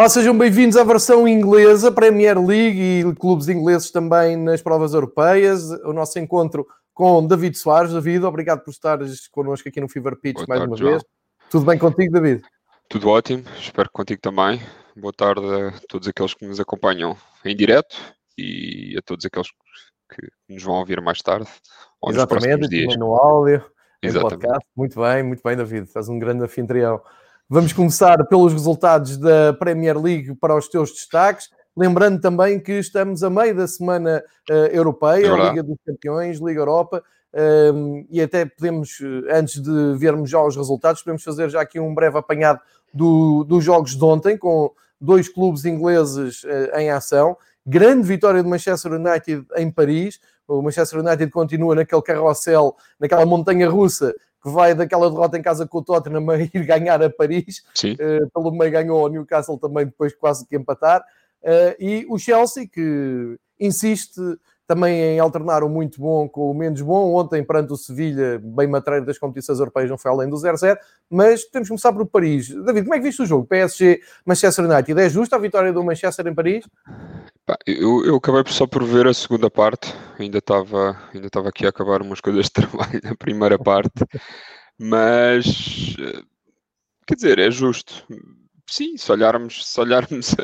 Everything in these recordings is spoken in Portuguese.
Olá, sejam bem-vindos à versão inglesa, Premier League e clubes ingleses também nas provas europeias. O nosso encontro com David Soares. David, obrigado por estares connosco aqui no Fever Pitch Boa mais tarde, uma João. vez. Tudo bem contigo, David? Tudo ótimo, espero que contigo também. Boa tarde a todos aqueles que nos acompanham em direto e a todos aqueles que nos vão ouvir mais tarde ou nos próximos Exatamente, dias. no áudio, em Exatamente. podcast. Muito bem, muito bem, David. Estás um grande anfitrião. Vamos começar pelos resultados da Premier League para os teus destaques. Lembrando também que estamos a meio da semana eh, europeia, É. Liga dos Campeões, Liga Europa, ehm, e até podemos, eh, antes de vermos já os resultados, podemos fazer já aqui um breve apanhado do- dos jogos de ontem, com dois clubes ingleses eh, em ação. Grande vitória do Manchester United em Paris. O Manchester United continua naquele carrossel, naquela montanha russa que vai daquela derrota em casa com o Tottenham a ir ganhar a Paris. Uh, pelo meio ganhou ao Newcastle também depois quase que empatar. Uh, e o Chelsea, que insiste também em alternar o muito bom com o menos bom. Ontem, perante o Sevilha, bem matreiro das competições europeias, não foi além do 0-0. Mas temos que começar por Paris. David, como é que viste o jogo? PSG, Manchester United. É justa a vitória do Manchester em Paris? Eu, eu acabei só por ver a segunda parte, ainda estava ainda aqui a acabar umas coisas de trabalho na primeira parte, mas eh, quer dizer, é justo. Sim, se olharmos, se olharmos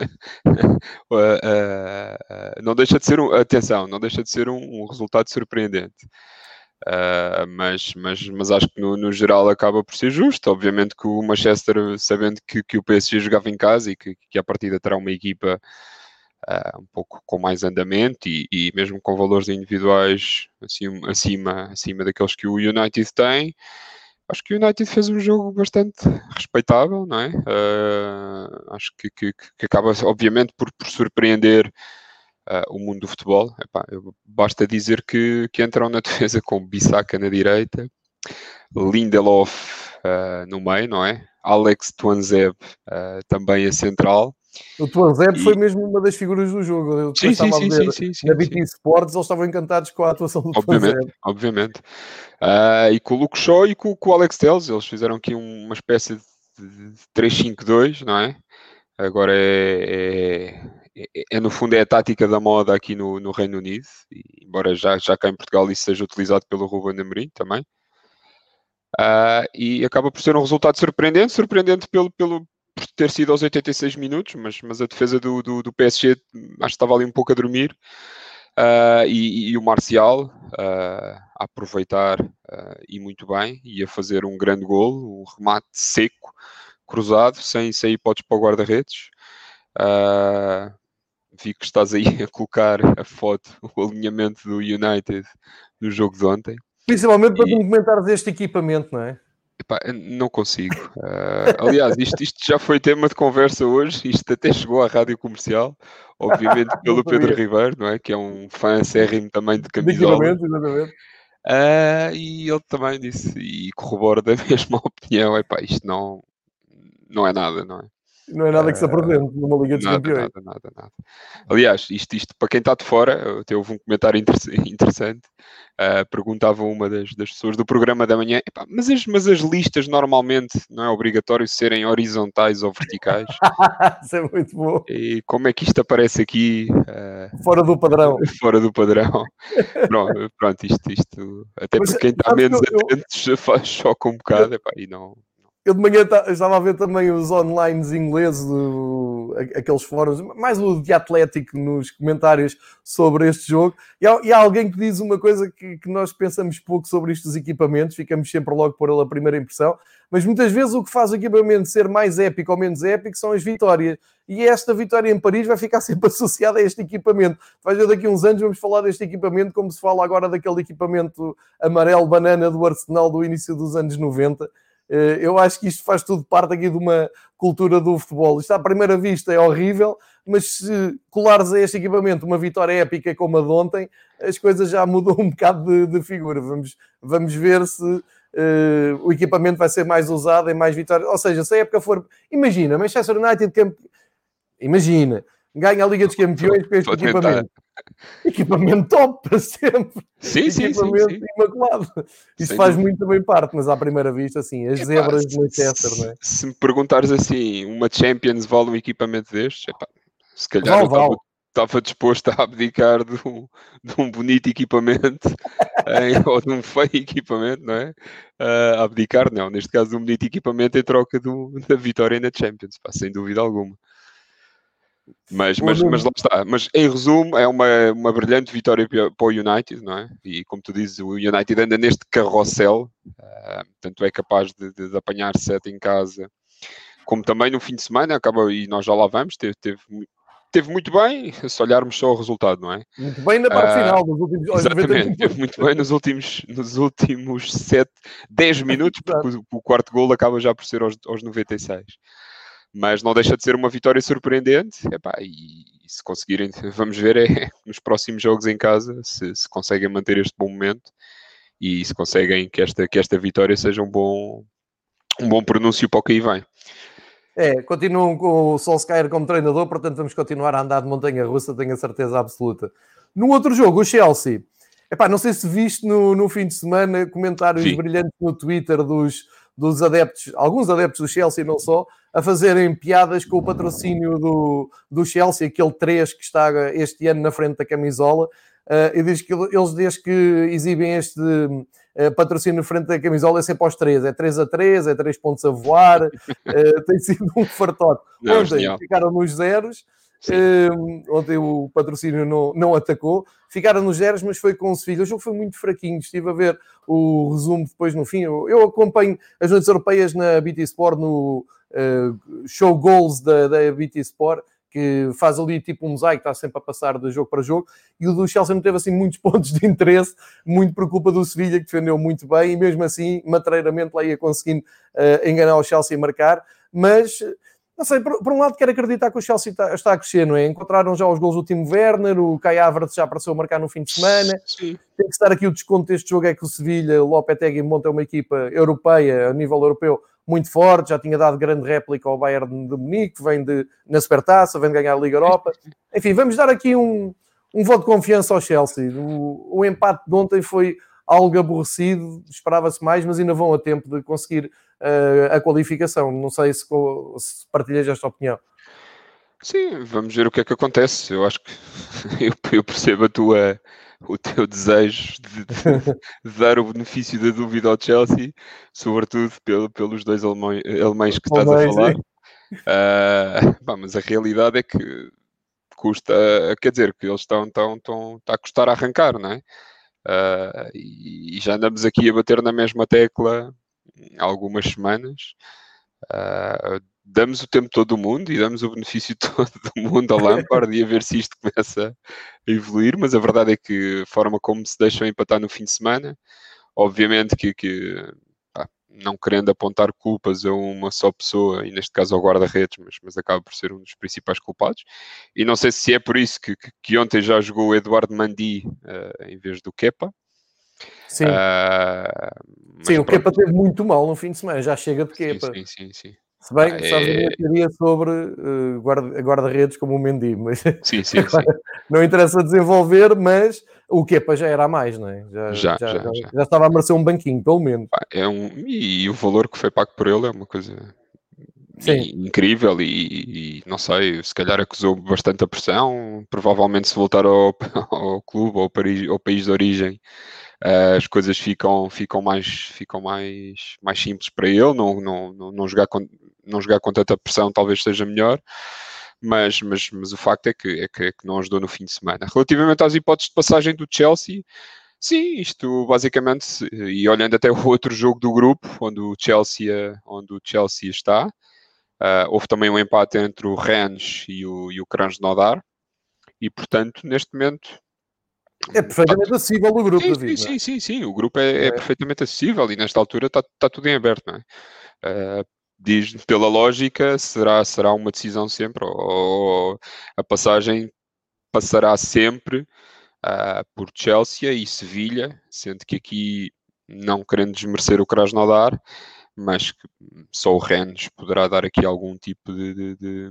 não deixa de ser um, atenção, não deixa de ser um, um resultado surpreendente. Ah, mas, mas, mas acho que no, no geral acaba por ser justo. Obviamente que o Manchester, sabendo que, que o PSG jogava em casa e que, que a partida terá uma equipa ah, um pouco com mais andamento e, e mesmo com valores individuais assim, acima, acima daqueles que o United tem. Acho que o United fez um jogo bastante respeitável, não é? Ah, acho que, que, que acaba, obviamente, por, por surpreender ah, o mundo do futebol. Epá, basta dizer que, que entram na defesa com Bissaka na direita, Lindelof ah, no meio, não é? Alex Tuanzeb também a central. O Tuanzeb E- foi mesmo uma das figuras do jogo. Eu Sim, sim, sim, sim, sim, sim, na. BT Sports, eles estavam encantados com a atuação do Obviamente, Tuanzeb. obviamente. Ah, e com o Luke Shaw e com, com o Alex Telles, eles fizeram aqui um- uma espécie de, de 3-5-2, não é? Agora é, é, é- é, no fundo é a tática da moda aqui no, no Reino Unido, e, embora já, já cá em Portugal isso seja utilizado pelo Ruben Amorim também. Ah, e acaba por ser um resultado surpreendente, surpreendente pelo, pelo, por ter sido aos 86 minutos, mas, mas a defesa do, do, do PSG acho que estava ali um pouco a dormir. Ah, e, e o Marcial ah, a aproveitar ah, e muito bem, e a fazer um grande golo, um remate seco, cruzado, sem, sem hipóteses para o guarda-redes. Vi que estás aí a colocar a foto, o alinhamento do United no jogo de ontem. Principalmente para E- comentares este equipamento, não é? Epá, não consigo. Ah, aliás, isto, isto já foi tema de conversa hoje, isto até chegou à rádio comercial, obviamente pelo Pedro. Ribeiro, não é? Que é um fã acérrimo também de camisola. exatamente. Ah, e ele também disse, e corrobora da mesma opinião, epá, isto não, não é nada, não é? Não é nada que se apresente numa Liga dos Nada, Campeões. nada, nada, nada. Aliás, isto, isto para quem está de fora, até houve um comentário interess- interessante. ah, perguntava uma das, das pessoas do programa da manhã: "Epá, mas, as, mas as listas normalmente não é obrigatório serem horizontais ou verticais? Isso é muito bom. e como é que isto aparece aqui ah, Fora do padrão. fora do padrão? pronto, pronto, isto, isto até Mas, para quem está menos eu- eu- atento já faz choca um bocado epá, e não. Eu de manhã ta- estava a ver também os online ingleses do, aqueles fóruns, mais o de Atlético nos comentários sobre este jogo. E há, e há alguém que diz uma coisa que, que, nós pensamos pouco sobre estes equipamentos, ficamos sempre logo por ele a primeira impressão, mas muitas vezes o que faz o equipamento ser mais épico ou menos épico são as vitórias. E esta vitória em Paris vai ficar sempre associada a este equipamento. Vais ver daqui a uns anos vamos falar deste equipamento como se fala agora daquele equipamento amarelo banana do Arsenal do início dos anos 90 eh, eu acho que isto faz tudo parte aqui de uma cultura do futebol. Isto à primeira vista é horrível, mas se colares a este equipamento uma vitória épica como a de ontem, as coisas já mudam um bocado de, de figura. Vamos, vamos ver se uh, o equipamento vai ser mais usado em mais vitórias. Ou seja, se a época for. Imagina, Manchester United, camp... imagina, ganha a Liga dos Campeões com este equipamento. Equipamento top para sempre. Sim, sim, Equipamento sim, sim. imaculado. Isso Sem faz dúvida. muito bem parte, mas à primeira vista, assim, as Epá, zebras se- de Manchester, se, não é? se me perguntares assim, uma Champions vale um equipamento destes, epá, se calhar eu estava- disposto a abdicar de um, de um bonito equipamento em- ou de um feio equipamento, não é? Ah, abdicar, não. Neste caso, de um bonito equipamento em troca do- da vitória na Champions, pá, sem dúvida alguma. Mas, mas, mas lá está. Mas em resumo, é uma, uma brilhante vitória para o United, não é? E como tu dizes, o United anda neste carrossel, ah, tanto é capaz de, de- apanhar sete em casa, como também no fim de semana, acaba, e nós já lá vamos, teve, teve, teve muito bem, se olharmos só o resultado, não é? Muito bem na parte Ah, final, dos últimos aos 90 Exatamente, teve muito bem nos últimos, nos últimos 7, 10 minutos, porque o, o quarto gol acaba já por ser aos, aos 96. Mas não deixa de ser uma vitória surpreendente, epá, e, e se conseguirem, vamos ver é, nos próximos jogos em casa, se, se conseguem manter este bom momento e se conseguem que esta, que esta vitória seja um bom, um bom pronúncio para o que aí vem. É, continuam com o Solskjaer como treinador, portanto vamos continuar a andar de montanha russa, tenho a certeza absoluta. No outro jogo, o Chelsea. Epá, não sei se viste no, no fim de semana comentários Vi. brilhantes no Twitter dos, dos adeptos, alguns adeptos do Chelsea, não só, a fazerem piadas com o patrocínio do, do Chelsea, aquele 3 que está este ano na frente da camisola. Uh, e diz que eles, desde que exibem este uh, patrocínio na frente da camisola, é sempre aos 3. É 3 a 3, é 3 pontos a voar. uh, tem sido um fartote. Ontem ficaram nos zeros. Um, ontem o patrocínio não, não atacou, ficaram nos zeros, mas foi com o Sevilha. O jogo foi muito fraquinho. Estive a ver o resumo depois no fim. Eu, eu acompanho as noites europeias na BT Sport, no uh, show goals da, da BT Sport, que faz ali tipo um mosaico, está sempre a passar de jogo para jogo. E o do Chelsea não teve assim muitos pontos de interesse, muito por culpa do Sevilha, que defendeu muito bem, e mesmo assim, matreiramente, lá ia conseguindo uh, enganar o Chelsea e marcar. Mas não sei, por, por, um lado quero acreditar que o Chelsea está, está, a crescer, não é? Encontraram já os gols do Timo Werner, o Kai Havertz já apareceu a marcar no fim de semana. Sim. Tem que estar aqui o desconto deste jogo, é que o Sevilha, o Lopetegui monta uma equipa europeia, a nível europeu, muito forte, já tinha dado grande réplica ao Bayern de Munique, vem de, na Supertaça, vem de ganhar a Liga Europa. Enfim, vamos dar aqui um, um voto de confiança ao Chelsea. O, o empate de ontem foi algo aborrecido, esperava-se mais, mas ainda vão a tempo de conseguir a qualificação. Não sei se, se partilhas esta opinião. Sim, vamos ver o que é que acontece. Eu acho que eu, eu percebo a tua, o teu desejo de, de, de, dar o benefício da dúvida ao Chelsea, sobretudo pelo, pelos dois alemães, alemães que estás a falar. Uh, mas a realidade é que custa, quer dizer, que eles estão, estão, estão está a custar a arrancar, não é? Uh, e, e já andamos aqui a bater na mesma tecla há algumas semanas. Uh, damos o tempo todo do mundo e damos o benefício todo do mundo ao Lampard e a ver se isto começa a evoluir, mas a verdade é que a forma como se deixam empatar no fim de semana, obviamente que, que pá, não querendo apontar culpas a uma só pessoa, e neste caso ao guarda-redes, mas, mas acaba por ser um dos principais culpados, e não sei se é por isso que, que, que ontem já jogou o Eduardo Mandi uh, em vez do Kepa. Sim, uh, sim o Kepa teve muito mal no fim de semana, já chega de Kepa. Sim, sim, sim. sim. Se bem que ah, sabes é... a minha teoria sobre uh, guarda-redes guarda como o Mendy, mas sim, sim, não interessa desenvolver, mas o Kepa já era a mais, não é? Já, já, já, já, já estava a merecer um banquinho, pelo menos. É um, e o valor que foi pago por ele é uma coisa sim. incrível e, e, não sei, se calhar acusou bastante a pressão, provavelmente se voltar ao, ao clube ou ao ao país de origem Uh, as coisas ficam, ficam, mais, ficam mais, mais simples para ele, não, não, não, não, jogar com, não jogar com tanta pressão talvez seja melhor, mas, mas, mas o facto é que, é, que, é que não ajudou no fim de semana. Relativamente às hipóteses de passagem do Chelsea, sim, isto basicamente, e olhando até o outro jogo do grupo, onde o Chelsea, onde o Chelsea está, uh, houve também um empate entre o Rennes e o, e o Krasnodar, e portanto, neste momento, é perfeitamente acessível o grupo, sim, David. Sim, sim, sim, sim, o grupo é, é, é, perfeitamente acessível e nesta altura está, está tudo em aberto, não é? Uh, diz, pela lógica, será, será uma decisão sempre, ou, ou a passagem passará sempre uh, por Chelsea e Sevilha, sendo que aqui, não querendo desmerecer o Krasnodar, mas que só o Rennes poderá dar aqui algum tipo de, de, de,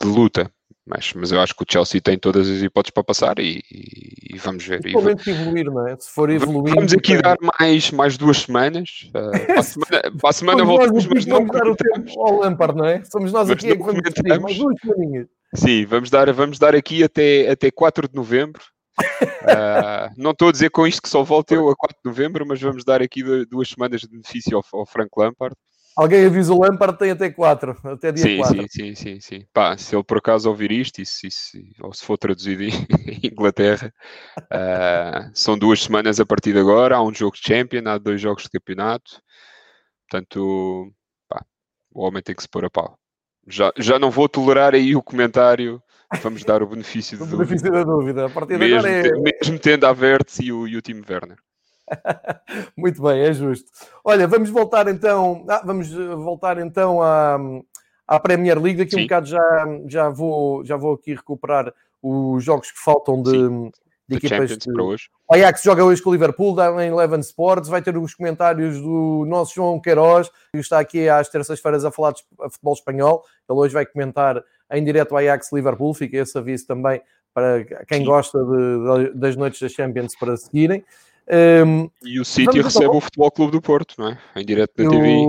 de luta. Mas, mas eu acho que o Chelsea tem todas as hipóteses para passar e, e, e vamos ver. Principalmente evoluir, não é? Se for evoluir. Vamos aqui dar mais, mais duas semanas. Uh, para a semana, para a semana voltamos, mas não dar o tempo ao Lampard, não é? Somos nós aqui é que vamos decidir, mais duas semaninhas. Sim, vamos dar, vamos dar aqui até, até 4 de novembro. Uh, não estou a dizer com isto que só volto eu a 4 de novembro, mas vamos dar aqui duas semanas de benefício ao, ao Frank Lampard. Alguém avisa o Lampard, tem até 4, até dia sim, 4. Sim, sim, sim, sim. Pá, se ele por acaso ouvir isto, e se, se, ou se for traduzido em Inglaterra, uh, são duas semanas a partir de agora, há um jogo de Champion, há dois jogos de campeonato, portanto, pá, o homem tem que se pôr a pau. Já, já não vou tolerar aí o comentário, vamos dar o benefício, o benefício da dúvida. A partir mesmo, de agora é... mesmo tendo a Verts e o, e o time Werner. Muito bem, é justo. Olha, vamos voltar então, ah, vamos eh, voltar então à, à Premier League. Daqui Sim. um bocado já, já, vou, já vou aqui recuperar os jogos que faltam de, de equipas. De... Para hoje. O Ajax joga hoje com o Liverpool, dá em Eleven Sports. Vai ter os comentários do nosso João Queiroz, que está aqui às terças-feiras a falar de futebol espanhol. Ele hoje vai comentar em direto o Ajax Liverpool. Fica esse aviso também para quem Sim. gosta de, de, das noites da Champions para seguirem. Um, e o City recebe o Futebol Clube do Porto, não é? Em direto na TV.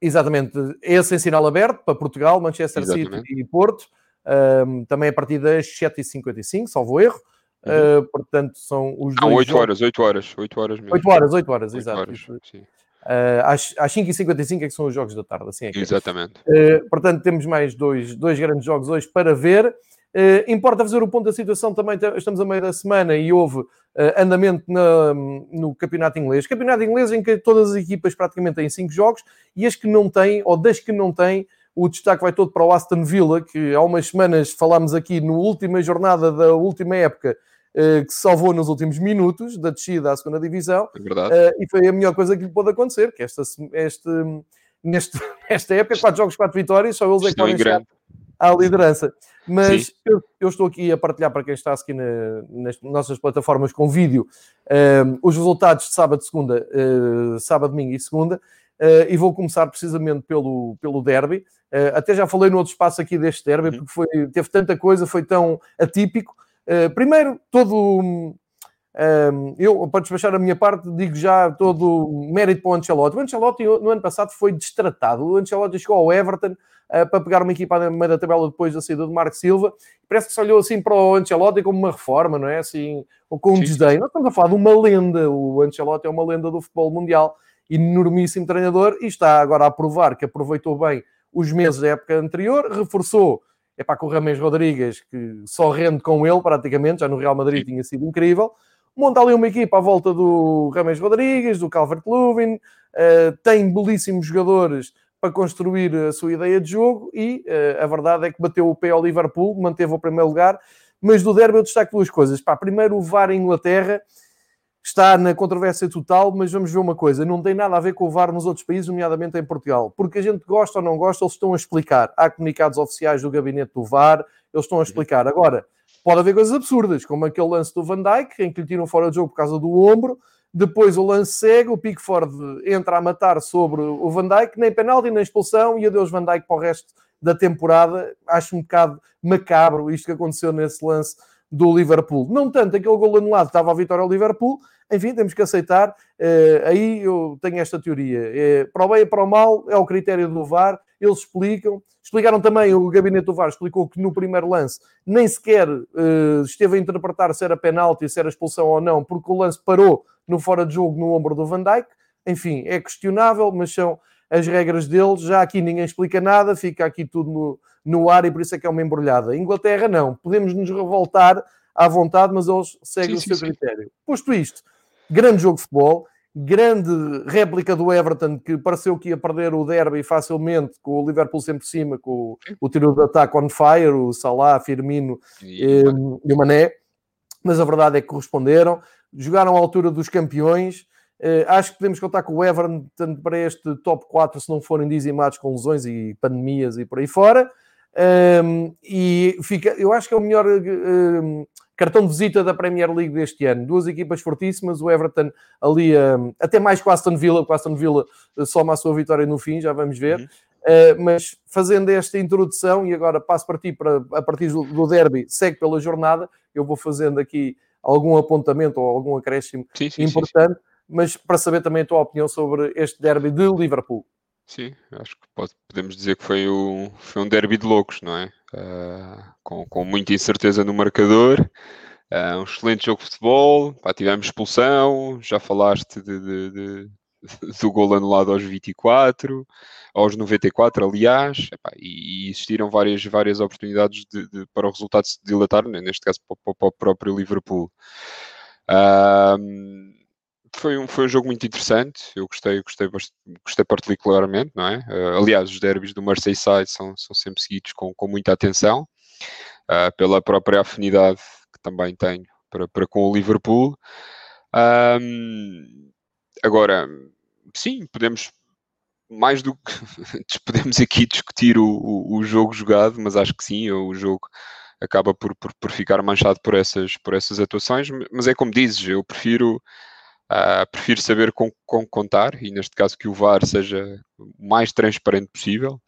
Exatamente. Esse em sinal aberto para Portugal, Manchester Exatamente. City e Porto. Um, também a partir das 7h55, salvo erro. Uhum. Uh, portanto, são os Não, 8 jogos. horas, 8 horas, 8 horas mesmo. 8 horas, 8 horas, 8 exato. Horas, uh, às, às 5h55 é que são os jogos da tarde, assim é que é. Exatamente. Uh, portanto, temos mais dois, dois grandes jogos hoje para ver. Uh, importa fazer o ponto da situação também, estamos a meio da semana e houve uh, andamento na, no campeonato inglês. Campeonato inglês em que todas as equipas praticamente têm 5 jogos e as que não têm, ou das que não têm, o destaque vai todo para o Aston Villa, que há umas semanas falámos aqui na última jornada da última época, uh, que se salvou nos últimos minutos da descida à segunda divisão. É verdade. e foi a melhor coisa que lhe pôde acontecer, que esta, este, neste, nesta época, 4 jogos, 4 vitórias, só eles é que podem chegar à liderança. Mas eu, eu, estou aqui a partilhar para quem está aqui na, nas nossas plataformas com vídeo ehm, os resultados de sábado, segunda, uh, sábado, domingo e segunda. Uh, e vou começar precisamente pelo, pelo derby. Uh, até já falei no outro espaço aqui deste derby, uhum. porque foi, teve tanta coisa, foi tão atípico. primeiro, todo. Um, ehm, eu, para despachar a minha parte, digo já todo o mérito para o Ancelotti. O Ancelotti, no ano passado, foi destratado. O Ancelotti chegou ao Everton uh, para pegar uma equipa no meio da tabela depois da saída do Marco Silva. Parece que se olhou assim para o Ancelotti como uma reforma, não é? Assim, ou com um Sim. desdém. Nós estamos a falar de uma lenda. O Ancelotti é uma lenda do futebol mundial, enormíssimo treinador e está agora a provar que aproveitou bem os meses da época anterior, reforçou é para com o Rames Rodrigues, que só rende com ele praticamente, já no Real Madrid tinha sido incrível. Monta ali uma equipa à volta do Rames Rodrigues, do Calvert-Lewin, uh, tem belíssimos jogadores para construir a sua ideia de jogo e uh, a verdade é que bateu o pé ao Liverpool, manteve o primeiro lugar, mas do derby eu destaco duas coisas. Pá, primeiro, o VAR em Inglaterra está na controvérsia total, mas vamos ver uma coisa, não tem nada a ver com o VAR nos outros países, nomeadamente em Portugal, porque a gente gosta ou não gosta, eles estão a explicar. Há comunicados oficiais do gabinete do VAR, eles estão a explicar. Agora, pode haver coisas absurdas, como aquele lance do Van Dijk, em que lhe tiram fora de jogo por causa do ombro, depois o lance segue, o Pickford entra a matar sobre o Van Dijk, nem penalti, nem expulsão, e adeus Van Dijk para o resto da temporada. Acho um bocado macabro isto que aconteceu nesse lance do Liverpool. Não tanto aquele gol anulado, estava a vitória ao Liverpool. Enfim, temos que aceitar. Uh, aí eu tenho esta teoria. É, para o bem e para o mal é o critério do VAR. Eles explicam. Explicaram também, o gabinete do VAR explicou que no primeiro lance nem sequer uh, esteve a interpretar se era penalti, se era expulsão ou não, porque o lance parou no fora de jogo no ombro do Van Dijk. Enfim, é questionável, mas são as regras deles, já aqui ninguém explica nada, fica aqui tudo no, no ar e por isso é que é uma embrulhada. Inglaterra não, podemos nos revoltar à vontade, mas eles seguem sim, o seu sim, critério. Sim. Posto isto, grande jogo de futebol, grande réplica do Everton que pareceu que ia perder o derby facilmente com o Liverpool sempre por cima, com o, o tiro de ataque on fire, o Salah, Firmino e, e, e o Mané, mas a verdade é que corresponderam, jogaram à altura dos campeões. Uh, acho que podemos contar com o Everton para este top 4 se não forem dizimados com lesões e pandemias e por aí fora. Um, e fica, eu acho que é o melhor um, cartão de visita da Premier League deste ano. Duas equipas fortíssimas, o Everton ali, um, até mais com o Aston Villa, o Aston Villa eh, soma a sua vitória no fim, já vamos ver. Uhum. Uh, mas fazendo esta introdução, e agora passo para ti, para, a partir do, do derby, segue pela jornada, eu vou fazendo aqui algum apontamento ou algum acréscimo sim, sim, importante, sim, mas para saber também a tua opinião sobre este derby de Liverpool. Sim, acho que pode, podemos dizer que foi, o, foi um derby de loucos, não é? Uh, com, com muita incerteza no marcador, uh, um excelente jogo de futebol, pá, tivemos expulsão, já falaste de, de, de, do gol anulado aos 24, aos 94, aliás, epá, e, e, existiram várias, várias oportunidades de, para o resultado se dilatar, né? neste caso para, para, o próprio Liverpool. Uh, foi um, foi um jogo muito interessante, eu gostei, gostei, gostei particularmente, não é? Uh, aliás, os derbys do Merseyside são, são sempre seguidos com, com muita atenção, uh, pela própria afinidade que também tenho para, para com o Liverpool. Um, agora, sim, podemos mais do que podemos aqui discutir o, o, o, jogo jogado, mas acho que sim, o jogo acaba por, por, por, ficar manchado por essas, por essas atuações, mas é como dizes, eu prefiro Uh, prefiro saber com, com contar e, neste caso, que o VAR seja o mais transparente possível.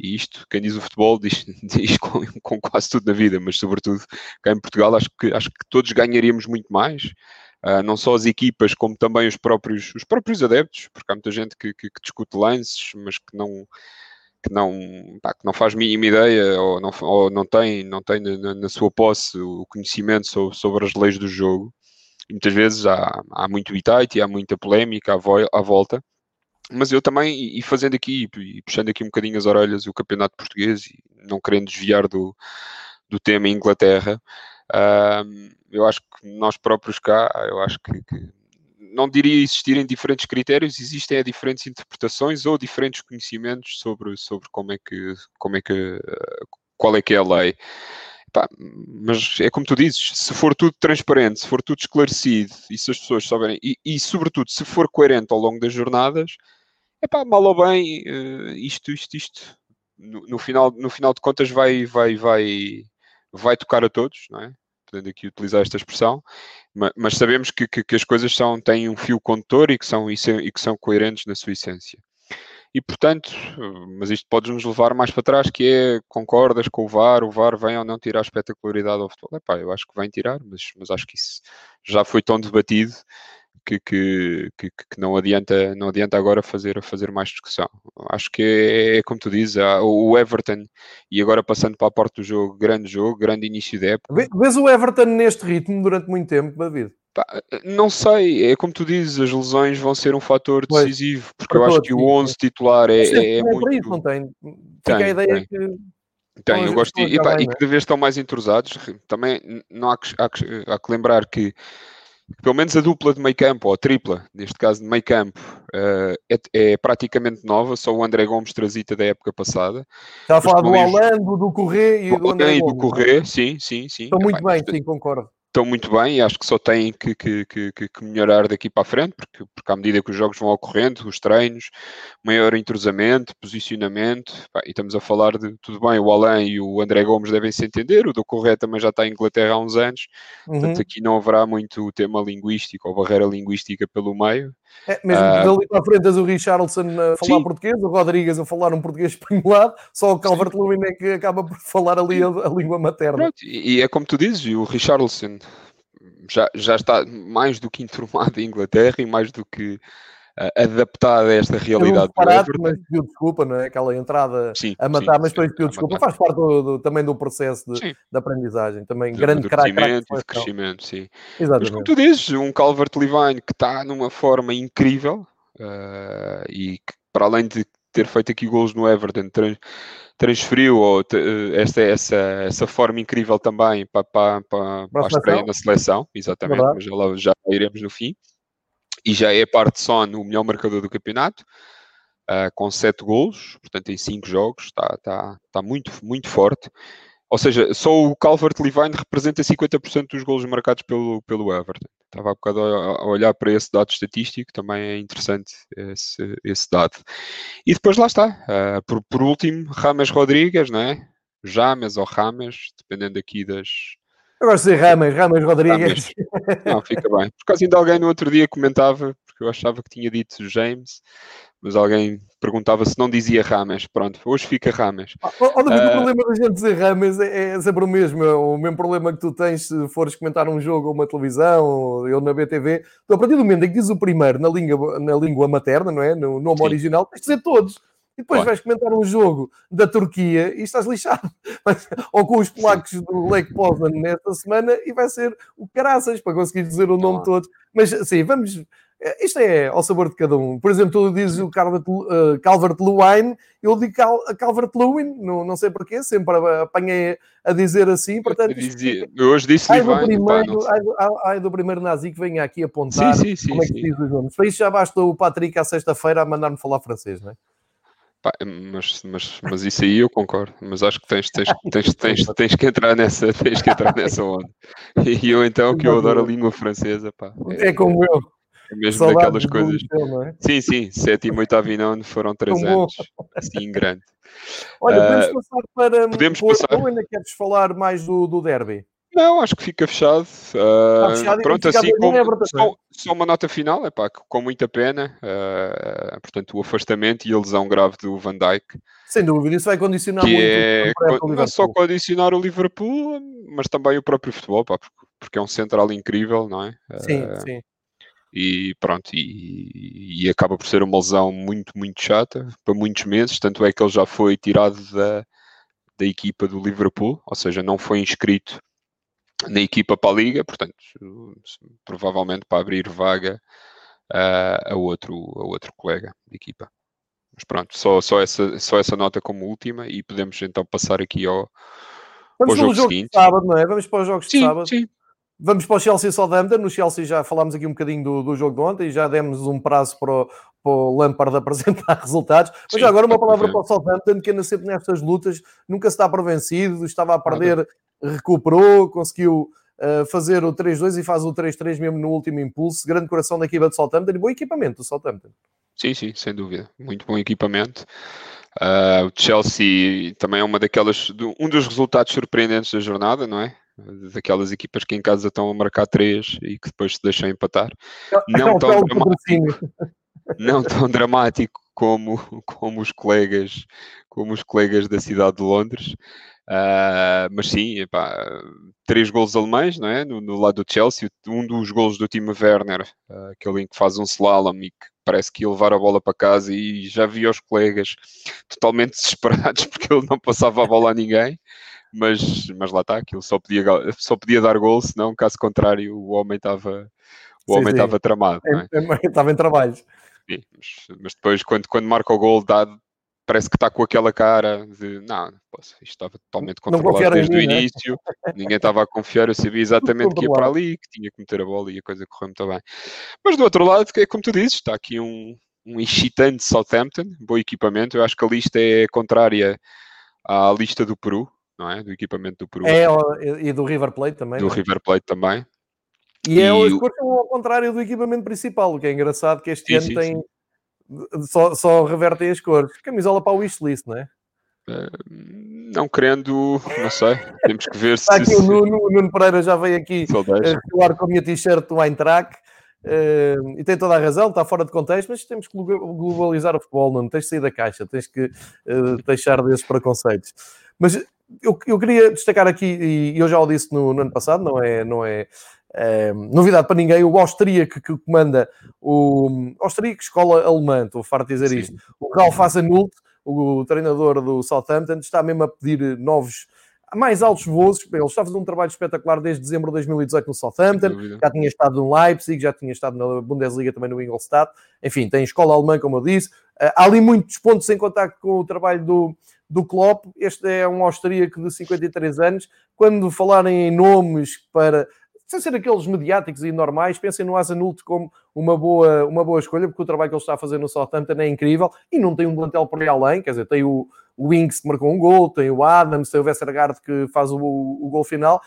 E isto, quem diz o futebol, diz, diz com, com, quase tudo na vida, mas, sobretudo, cá em Portugal, acho que, acho que todos ganharíamos muito mais. Uh, não só as equipas, como também os próprios, os próprios adeptos, porque há muita gente que, que, que discute lances, mas que não, que não, pá, que não faz mínima ideia ou não, ou não tem, não tem na, na sua posse o conhecimento sobre, sobre as leis do jogo muitas vezes há, há muito bitite e há muita polémica à, vo à volta. Mas eu também, e fazendo aqui, e puxando aqui um bocadinho as orelhas o campeonato português, e não querendo desviar do, do tema Inglaterra, uh, eu acho que nós próprios cá, eu acho que, que não diria existirem diferentes critérios, existem diferentes interpretações ou diferentes conhecimentos sobre, sobre como é que, como é que, qual é que é a lei. Pá, mas é como tu dizes, se for tudo transparente, se for tudo esclarecido e se as pessoas souberem, e, e sobretudo se for coerente ao longo das jornadas, é pá, mal ou bem, uh, isto, isto, isto, no, no, final, no final de contas vai, vai, vai, vai tocar a todos, não é? Podendo aqui utilizar esta expressão, mas, mas sabemos que, que, que, as coisas são, têm um fio condutor e que, são, e que são coerentes na sua essência. E portanto, mas isto pode nos levar mais para trás, que é, concordas com o VAR, o VAR vem ou não tirar a espetacularidade ao futebol? Epá, eu acho que vem tirar, mas, mas acho que isso já foi tão debatido que, que, que, que, não, adianta, não adianta agora fazer, fazer mais discussão. Acho que é, é como tu dizes, o Everton, e agora passando para a porta do jogo, grande jogo, grande início de época. Vês o Everton neste ritmo durante muito tempo, David? Não sei, é como tu dizes, as lesões vão ser um fator decisivo, porque eu acho que o 11 titular é, é, é muito. Isso, não tem. Fica a ideia tem. que. Tem, eu gosto de, e, pá, e que de vez estão mais entrosados. Também não há que, há que, há que lembrar que pelo menos a dupla de meio campo, ou a tripla, neste caso de meio campo, uh, é, é, praticamente nova, só o André Gomes trazita da época passada. Está a falar do Alando, do Correio e do André Gomes. do Correio, sim, sim, sim. Estão muito bem, sim, concordo estão muito bem e acho que só têm que, que, que, que, melhorar daqui para a frente, porque, porque à medida que os jogos vão ocorrendo, os treinos, maior entrosamento, posicionamento, pá, e estamos a falar de tudo bem, o Alain e o André Gomes devem se entender, o do Correia também já está em Inglaterra há uns anos, uhum. portanto aqui não haverá muito tema linguístico ou barreira linguística pelo meio. É, mesmo uh, dali para a frente tens o Richarlison a falar sim. português, o Rodrigues a falar um português espanholado, só o Calvert Lewin é que acaba por falar ali a, a língua materna. Pronto, e, é como tu dizes, o Richarlison já, já está mais do que informado em Inglaterra e mais do que adaptado a esta realidade. Parado, mas pediu desculpa, não é? Aquela entrada sim, a matar, sim, mas depois pediu desculpa. Faz parte do, do, também do processo de, de aprendizagem. Também de, grande de crescimento e de crescimento, sim. Exatamente. Mas como tu dizes, um Calvert Levine que está numa forma incrível uh, e que para além de ter feito aqui golos no Everton, transferiu ou esta, essa, essa forma incrível também para, para, para, para a estreia na seleção, exatamente, mas já, já iremos no fim. E já é parte de Son o melhor marcador do campeonato, uh, com 7 golos, portanto em 5 jogos, está, está, está muito, muito forte. Ou seja, só o Calvert-Levine representa 50% dos golos marcados pelo, pelo Everton. Estava há bocado a, olhar para esse dado estatístico, também é interessante esse, esse dado. E depois lá está. Uh, por, por último, Rames Rodrigues, não é? James ou Rames, dependendo aqui das, de dizer Rames, Rames Rodrigues. Não, fica bem. Por causa ainda alguém no outro dia comentava, porque eu achava que tinha dito James, mas alguém perguntava se não dizia Rames. Pronto, hoje fica Rames. Oh, oh, uh... O problema da gente dizer Rames é, é, sempre o mesmo. É o mesmo problema que tu tens se fores comentar um jogo ou uma televisão ou eu na BTV. Então, a partir do momento em que diz o primeiro na língua, na língua materna, não é? No nome Sim. original, tens de dizer todos. E depois vais comentar um jogo da Turquia e estás lixado. Ou com os polacos do Lake Poznan nesta semana e vai ser o caraças para conseguir dizer o nome todo. Mas sim, vamos é, isto é ao sabor de cada um. Por exemplo, tu dizes o Calvert-Lewin, eu digo Cal, Calvert-Lewin, não, não sei porquê, sempre apanhei a dizer assim. Portanto, eu, dizia, eu hoje disse ai do, primeiro, ai, ai, do primeiro nazi que venha aqui apontar sim, sim, sim, como é que sim. diz os nomes. Para isso já basta o Patrick à sexta-feira a mandar-me falar francês, não é? Pá, mas, mas, mas isso aí eu concordo, mas acho que tens, tens, tens, tens, tens, que entrar nessa, tens que entrar nessa onda. E eu então que eu adoro a língua francesa, pá. É, é como eu. É mesmo daquelas coisas. é? Sim, sim, sétimo, oitavo e nono foram três anos, assim grande. Olha, podemos uh, passar para. Podemos passar. Ou ainda queres falar mais do, do derby? Não, acho que fica fechado. Uh, fechado pronto, assim, com, só, só, uma nota final, é pá, com muita pena. Uh, portanto, o afastamento e a lesão grave do Van Dijk. Sem dúvida, isso vai condicionar muito. É, não é só condicionar o Liverpool, mas também o próprio futebol, pá, porque, porque é um central incrível, não é? Sim, uh, sim e pronto, e, e, acaba por ser uma lesão muito, muito chata para muitos meses, tanto é que ele já foi tirado da, da equipa do Liverpool, ou seja, não foi inscrito na equipa para a Liga, portanto, provavelmente para abrir vaga a, a, outro, a outro colega de equipa. Mas pronto, só, só, essa, só essa nota como última e podemos então passar aqui ao, Vamos jogo, jogo seguinte. De sábado, não é? Vamos para os jogos sim, de sábado. Sim, Vamos para o Chelsea Southampton. No Chelsea já falámos aqui um bocadinho do, do jogo de ontem e já demos um prazo para o, para o Lampard apresentar resultados. Mas Sim, agora uma palavra para o Southampton, que anda sempre nestas lutas, nunca se dá por vencido, estava a perder, recuperou, conseguiu uh, fazer o 3-2 e faz o 3-3 mesmo no último impulso. Grande coração da equipa de Southampton e bom equipamento do Southampton. Sim, sim, sem dúvida. Muito bom equipamento. Uh, o Chelsea também é uma daquelas, um dos resultados surpreendentes da jornada, não é? daquelas equipas que em casa estão a marcar três e que depois se deixam empatar. Não tão dramático, não tão dramático como, como os colegas como os colegas da cidade de Londres. Uh, mas sim, epá, três gols alemães, não é? No, no, lado do Chelsea, um dos gols do time Werner, uh, aquele em que faz um slalom e que parece que ia levar a bola para casa e já vi os colegas totalmente desesperados porque ele não passava a bola a ninguém mas, mas lá está, aquilo só podia, só podia dar gol, senão, caso contrário, o homem estava o homem estava tramado. É? É, estava em trabalhos. Sim, mas, mas, depois, quando, quando marca o gol, dá, parece que está com aquela cara de não, poxa, isto estava totalmente controlado desde mim, o né? início, né? ninguém estava a confiar, eu sabia exatamente que ia para ali, que tinha que meter a bola e a coisa correu muito bem. Mas do outro lado, é como tu dizes, está aqui um, um excitante Southampton, bom equipamento, eu acho que a lista é contrária à lista do Peru, não é? Do equipamento do Peru. É, e do River Plate também. Do é? River Plate também. E, é e é o ao contrário do equipamento principal, o que é engraçado que este sim, ano sim, tem. Sim. Só, só revertem as cores. Camisola para o wishlist, não é? Uh, não querendo, não sei, temos que ver se. Aqui o Nuno, o Nuno Pereira já veio aqui falar com a minha t-shirt do Eintracht. Uh, e tem toda a razão, está fora de contexto, mas temos que globalizar o futebol, não tens de sair da caixa, tens que uh, deixar desses preconceitos. Mas eu, eu queria destacar aqui, e eu já o disse no, no ano passado, não é, não é, novidade para ninguém, o austríaco que comanda o austríaco escola alemã, estou farto de dizer Sim. isto, o Ralf Hasenhult, o treinador do Southampton, está mesmo a pedir novos mais altos voos. Ele está a fazer um trabalho espetacular desde dezembro de 2018 no Southampton, já tinha estado no Leipzig, já tinha estado na Bundesliga também no Ingolstadt. Enfim, tem escola alemã, como eu disse. Uh, há ali muitos pontos em contacto com o trabalho do, do Klopp. Este é um austríaco de 53 anos. Quando falarem em nomes para sem ser aqueles mediáticos e normais, pensem no Asanult como uma boa, uma boa escolha, porque o trabalho que ele está a fazer no Southampton é incrível e não tem um plantel por aí além, quer dizer, tem o, o Winks que marcou um gol, tem o Adams, tem o Westergaard que faz o, o gol final,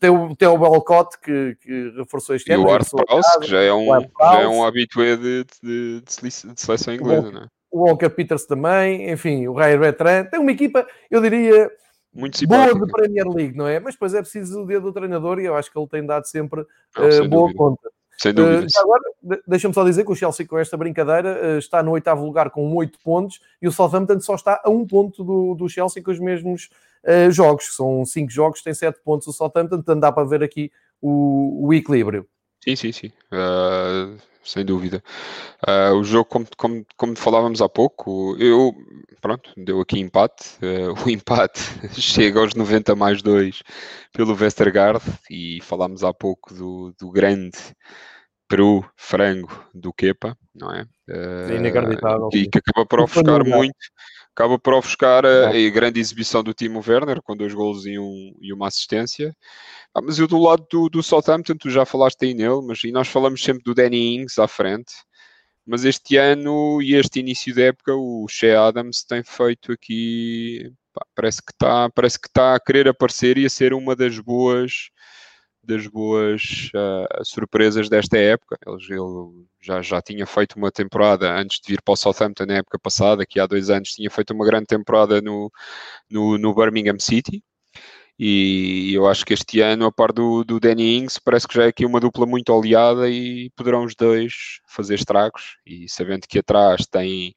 tem o, tem o Belcott que, que reforçou este e ano. E o Art Prowse, que já é um, já é um habitué de, de, de, seleção inglesa, não é? O Walker Peters também, enfim, o Rair Betran, tem uma equipa, eu diria muito boa de Premier League, não é? Mas depois é preciso o dedo do treinador e eu acho que ele tem dado sempre não, uh, boa dúvida. conta. Sem dúvida. Uh, agora, deixa-me só dizer que o Chelsea, com esta brincadeira, uh, está no oitavo lugar com 8 pontos e o Southampton só está a um ponto do, do Chelsea com os mesmos jogos. São 5 jogos, tem 7 pontos o Southampton, portanto dá para ver aqui o, o equilíbrio. Sim, sim, sim. Uh, sem dúvida. Uh, o jogo, como, como, como falávamos há pouco, eu, pronto, deu aqui empate. Uh, o empate chega aos 90 mais 2 pelo Westergaard e falámos há pouco do, do grande Peru frango do Kepa, não é? Uh, Inacreditável. E que acaba por ofuscar muito, acaba por ofuscar a, a, grande exibição do Timo Werner com dois golos e, um, e uma assistência. Ah, mas eu do lado do, do Southampton, tu já falaste aí nele, mas e nós falamos sempre do Danny Ings à frente. Mas este ano e este início da época, o Shea Adams tem feito aqui. Pá, parece que está parece que está a querer aparecer e a ser uma das boas das boas uh, surpresas desta época. Ele, ele, já, já tinha feito uma temporada antes de vir para o Southampton na época passada, que há dois anos tinha feito uma grande temporada no, no, no Birmingham City, e eu acho que este ano, a par do, do Danny Ings, parece que já é aqui uma dupla muito oleada e poderão os dois fazer estragos. E sabendo que atrás tem,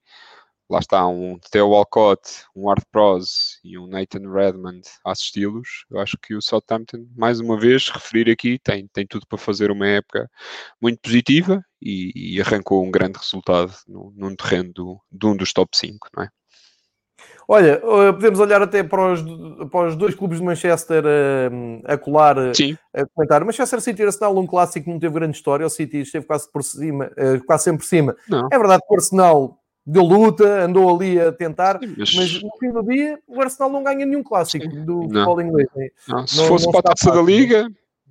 lá está, um Theo Walcott, um Art Pros e um Nathan Redmond a assisti-los, eu acho que o Southampton, mais uma vez, referir aqui, tem, tem tudo para fazer uma época muito positiva e, e arrancou um grande resultado no, num terreno do, de um dos top 5, não é? Olha, eh, podemos olhar até para os, para os dois clubes de Manchester a, a colar, eh, Sim. a comentar. Manchester City e Arsenal, um clássico que não teve grande história. O City esteve quase por cima, eh, quase sempre por cima. Não. É verdade que o Arsenal deu luta, andou ali a tentar, mas... mas... no fim do dia o Arsenal não ganha nenhum clássico Sim. do Não. futebol inglês. né? Não, se Não- fosse para a taça da. Liga,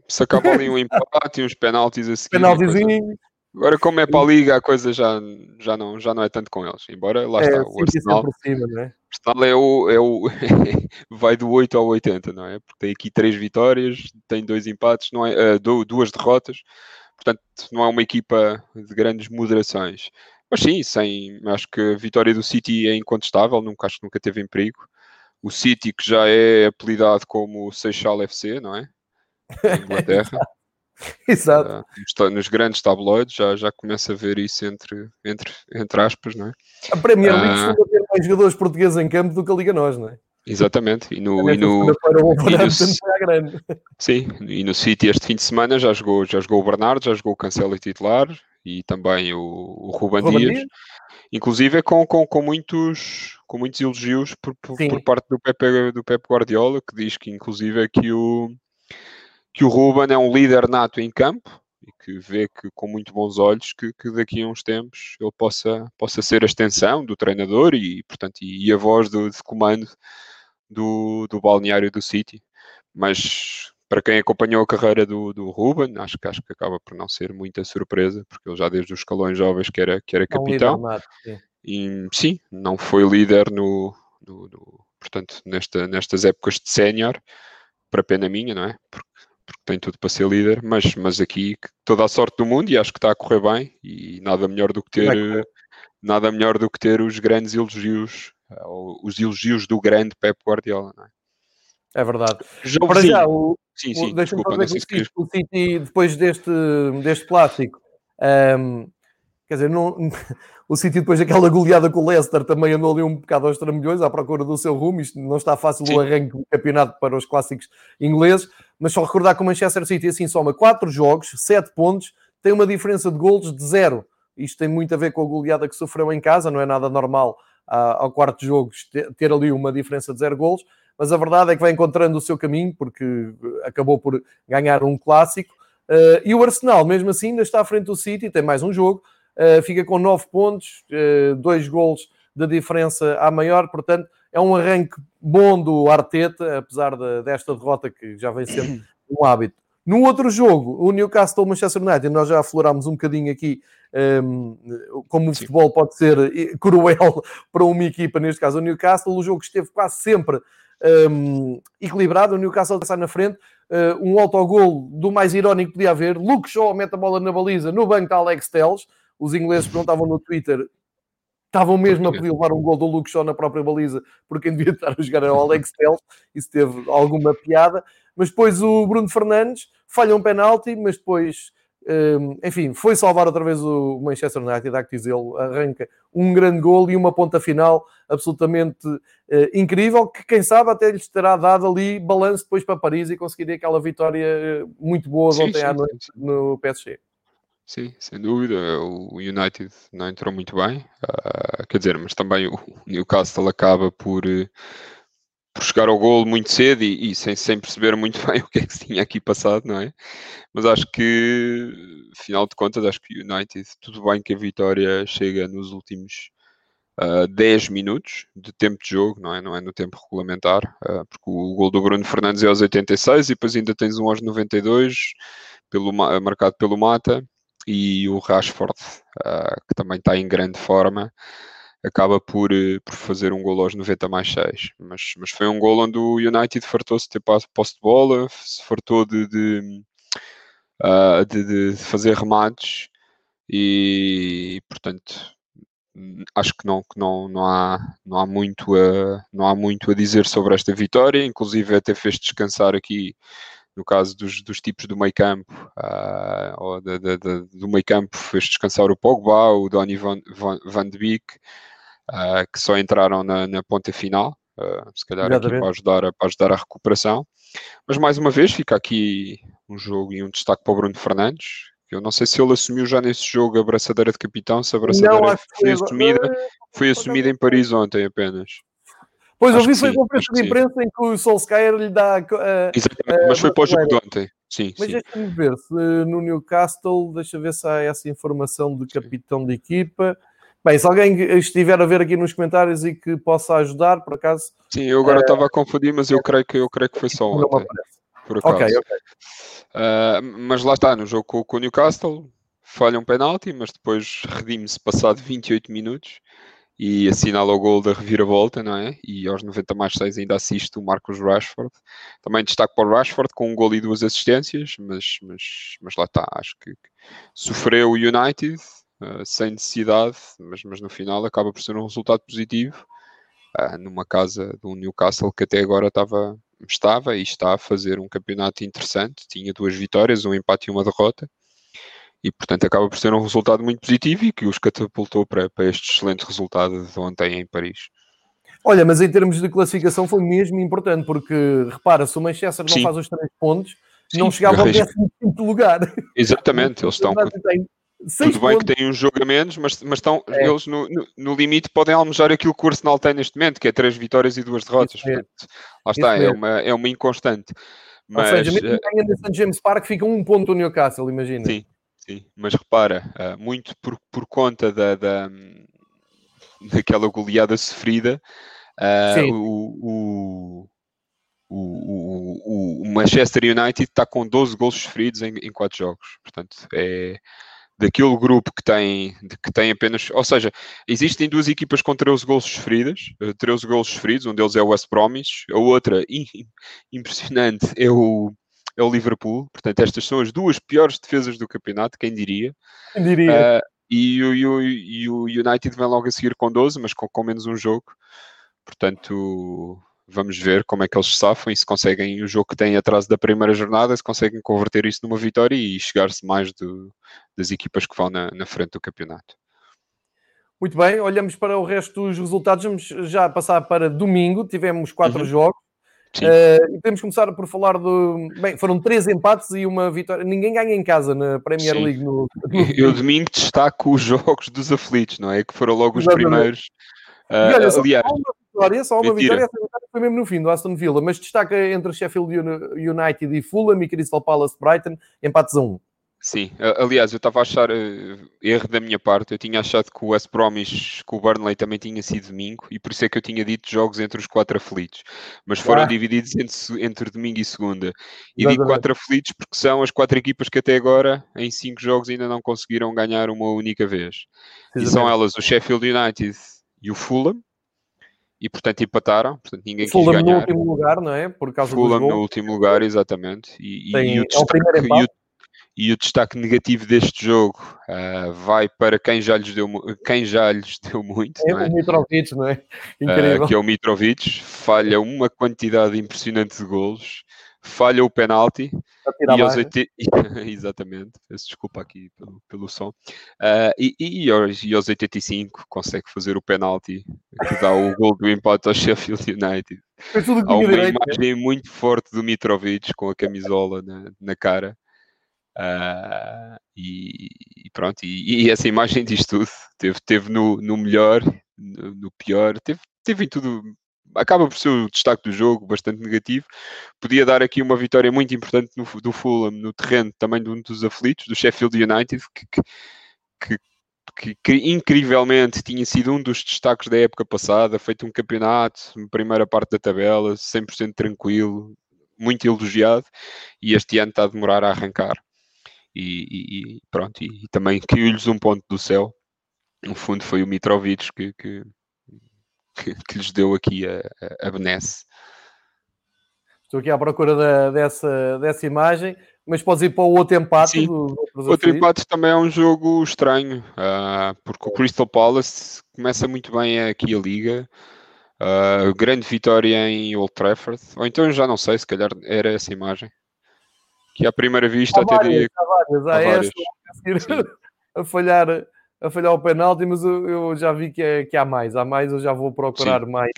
se acaba ali um empate e uns penaltis a seguir. Penaltizinho, Agora, como é para a Liga, a coisa já, já, não, já não é tanto com eles. Embora, lá é, está, o City Arsenal, não é? o Arsenal é o, é o vai do 8 ao 80, não é? Porque tem aqui três vitórias, tem dois empates, não é, du- duas derrotas, portanto, não é uma equipa de grandes moderações. Mas sim, sem, acho que a vitória do City é incontestável, nunca, acho que nunca teve em perigo. O City, que já é apelidado como Seixal FC, não é? Em Inglaterra. Exato. Está nos grandes tabloides já, já começa a ver isso entre, entre, entre aspas, não é? A Premier League Ah. costuma ter mais jogadores portugueses em campo do que a Liga Nós, não é? Exatamente. E no, e no, e no- sim, e no City este fim de semana já jogou, já jogou o Bernardo, já jogou o Cancelo titular e também o, o Ruben, Ruben Dias. Dias? Inclusive é com, com, com, muitos, com muitos elogios por, por, por parte do Pepe, do Pepe Guardiola, que diz que inclusive é que o, que o Ruben é um líder nato em campo e que vê que com muito bons olhos que, que daqui a uns tempos ele possa, possa ser a extensão do treinador e, portanto, e, e a voz do, de comando do, do balneário do City. Mas para quem acompanhou a carreira do, do Ruben, acho que, acho que acaba por não ser muita surpresa, porque ele já desde os escalões jovens que era, que era É capitão. sim. E sim, não foi líder no, no- no- portanto, nesta, nestas épocas de sénior, para pena minha, não é? Porque, porque tem tudo para ser líder, mas, mas aqui toda a sorte do mundo e acho que está a correr bem e nada melhor do que ter nada melhor do que ter os grandes elogios, eh, os elogios do grande Pep Guardiola, não é? É verdade. Já Para sim, já, o, sim, o- deixa-me sei que se o City, depois deste, deste clássico, ahm, quer dizer, não, o City depois daquela goleada com o Leicester também andou ali um bocado aos tramilhões à procura do seu rumo. Isto não está fácil Sim. o arranque do campeonato para os clássicos ingleses, mas só recordar que o Manchester City assim soma 4 jogos, 7 pontos, tem uma diferença de golos de 0. Isto tem muito a ver com a goleada que sofreu em casa, não é nada normal ah, ao quarto jogo ter ali uma diferença de 0 golos, mas a verdade é que vai encontrando o seu caminho, porque acabou por ganhar um clássico. Uh, e o Arsenal, mesmo assim, ainda está à frente do City, tem mais um jogo, uh, fica com 9 pontos, uh, dois golos de diferença à maior, portanto, é um arranque bom do Arteta, apesar de, desta derrota que já vem sendo um hábito. No outro jogo, o Newcastle-Manchester United, nós já aflorámos um bocadinho aqui um, como o futebol pode ser cruel para uma equipa, neste caso o Newcastle, o jogo esteve quase sempre um, equilibrado, o Newcastle está na frente, uh, um autogol do mais irónico que podia haver, Luke Shaw mete a bola na baliza, no banco está Alex Telles, os ingleses perguntavam no Twitter estavam mesmo a pedir levar um gol do Luke Shaw na própria baliza, porque quem devia estar a jogar era o Alex Telles, isso teve alguma piada, mas depois o Bruno Fernandes falha um penalti, mas depois Enfim, foi salvar outra vez o Manchester United, há que dizê-lo, arranca um grande gol e uma ponta final absolutamente uh, incrível, que quem sabe até lhes terá dado ali balanço depois para Paris e conseguiria aquela vitória eh, muito boa de ontem sim, à noite sim. no PSG. Sim, sem dúvida. O United não entrou muito bem, uh, quer dizer, mas também o Newcastle acaba por. Uh, por chegar ao golo muito cedo e, e, sem, sem perceber muito bem o que é que se tinha aqui passado, não é? Mas acho que, afinal de contas, acho que o United, tudo bem que a vitória chega nos últimos uh, ah, 10 minutos de tempo de jogo, não é? Não é no tempo regulamentar, uh, porque o gol do Bruno Fernandes é aos 86 e depois ainda tens um aos 92, pelo, marcado pelo Mata, e o Rashford, uh, que também está em grande forma acaba por, eh, por fazer um gol aos 90 mais 6. Mas, mas foi um gol onde o United fartou-se de ter posse de bola, se fartou de, de, uh, de, de fazer remates e, portanto, acho que não, que não, não, há, não, há muito a, não há muito a dizer sobre esta vitória, inclusive até fez descansar aqui no caso dos, dos tipos do meio campo, uh, ou de, do meio campo fez descansar o Pogba, o Donny Van, Van, Van de Beek, uh, que só entraram na, na ponta final, uh, se calhar aqui para ajudar, a, para ajudar a recuperação. Mas mais uma vez fica aqui um jogo e um destaque para o Bruno Fernandes. Eu não sei se ele assumiu já nesse jogo a braçadeira de capitão, se a braçadeira não, foi, assumida, foi assumida em Paris ontem apenas. Pois, eu vi foi a conferência de imprensa em que o Solskjaer lhe dá. Uh, Exatamente, uh, mas foi para o jogo de ontem. Sim, mas deixa-me ver se no Newcastle, deixa ver se há essa informação de capitão de equipa. Bem, se alguém estiver a ver aqui nos comentários e que possa ajudar, por acaso. Sim, eu agora estava uh, a confundir, mas eu creio que, eu creio que foi só ontem. Por acaso. Ok, ok. Uh, mas lá está, no jogo com, com o Newcastle, falha um penalti, mas depois redime-se passado 28 minutos e assinala o gol da reviravolta, não é? E aos 90 mais 6 ainda assiste o Marcos Rashford. Também destaque para o Rashford com um gol e duas assistências, mas, mas, mas lá está, acho que sofreu o United, uh, sem necessidade, mas, mas no final acaba por ser um resultado positivo uh, numa casa do Newcastle que até agora estava, estava e está a fazer um campeonato interessante. Tinha duas vitórias, um empate e uma derrota. E, portanto, acaba por ser um resultado muito positivo e que os catapultou para, para este excelente resultado de ontem em Paris. Olha, mas em termos de classificação foi mesmo importante, porque repara, se o Manchester não Sim. faz os três pontos, Sim, não chegava ao 15 lugar. Exatamente, eles estão. Tudo bem que têm um jogo a menos, mas, mas estão, é. eles no, no, no, limite podem almejar aquilo que o Arsenal tem neste momento, que é três vitórias e duas derrotas. É. Portanto, lá está, é, uma, é uma inconstante. Mas, Ou seja, mesmo que ganha no St. James Park, fica um ponto o Newcastle, imagina. Sim, sim. mas repara, uh, muito por, por conta da, da, daquela goleada sofrida, uh, o, o, o, o, Manchester United está com 12 gols sofridos em, em 4 jogos. Portanto, é daquele grupo que tem, que tem apenas. Ou seja, existem duas equipas com 13 gols sofridos, 13 gols sofridos, um deles é o West Bromwich, a outra, impressionante, é o, é o Liverpool. Portanto, estas são as duas piores defesas do campeonato, quem diria? Quem diria? Uh, e, o, e, o, e o United vem logo a seguir com 12, mas com, com menos um jogo. Portanto, vamos ver como é que eles se safam e se conseguem o jogo que têm atrás da primeira jornada, se conseguem converter isso numa vitória e chegar-se mais do, das equipas que vão na, na, frente do campeonato. Muito bem, olhamos para o resto dos resultados, vamos já passar para domingo, tivemos quatro uhum. jogos. Uh, e podemos começar por falar do. Bem, foram três empates e uma vitória. Ninguém ganha em casa na Premier Sim. League. No... Eu domingo destaco os jogos dos aflitos, não é? Que foram logo os Exatamente. primeiros. Uh, olha, aliás, vitória, só uma Mentira. vitória, essa vitória foi mesmo no fim do Aston Villa, mas destaca entre Sheffield Uni- United e Fulham e Crystal Palace Brighton, empates a um. Sim, aliás, eu estava a achar eh, erro da minha parte. Eu tinha achado que o West Bromwich, que o Burnley também tinha sido domingo, e por isso é que eu tinha dito jogos entre os quatro aflitos. Mas foram Ah. divididos entre, entre domingo e segunda. E digo Exatamente. quatro aflitos porque são as quatro equipas que até agora, em cinco jogos, ainda não conseguiram ganhar uma única vez. E são elas o Sheffield United e o Fulham, e portanto empataram. Portanto, ninguém quis Fulham no ganhar. último lugar, não é? Por causa Fulham no último lugar, exatamente. E, e- Tem- e é o o destaque, e, o, e o destaque negativo deste jogo ah, vai para quem já lhes deu, quem já lhes deu muito, É é? o Mitrovic, não é? Ah, Incrível. que é o Mitrovic, falha uma quantidade impressionante de golos, falha o penalti e aos barra. 80... Exatamente, peço desculpa aqui pelo, pelo som. Ah, e, e, aos, e aos 85 consegue fazer o penalti que dá o gol do empate ao Sheffield United. Há uma direito. né? imagem muito forte do Mitrovic com a camisola na, na cara. Ah, e, e pronto, e, e essa imagem diz tudo. Teve, teve no, no melhor, no, no pior, teve, teve em tudo. Acaba por ser o destaque do jogo, bastante negativo. Podia dar aqui uma vitória muito importante no, do Fulham, no terreno também de um dos aflitos, do Sheffield United, que, que, que que, incrivelmente tinha sido um dos destaques da época passada, feito um campeonato, primeira parte da tabela, 100% tranquilo, muito elogiado, e este ano está a demorar a arrancar. E, e- e pronto, e, e também caiu-lhes um ponto do céu. No fundo, foi o Mitrovic que, que, que, que lhes deu aqui a, a, a benesse. Estou aqui à procura da- dessa, dessa imagem, mas podes ir para o outro empate Sim. dos outros Outro empate também é um jogo estranho, ah, porque o Crystal Palace começa muito bem aqui a liga. ah, grande vitória em Old Trafford, ou então já não sei, se calhar era essa imagem. Que à primeira vista Há até várias, diria há várias. Há há várias. a falhar, a falhar o penalti, mas eu, eu já vi que, é- que há mais. Há mais, eu já vou procurar mais.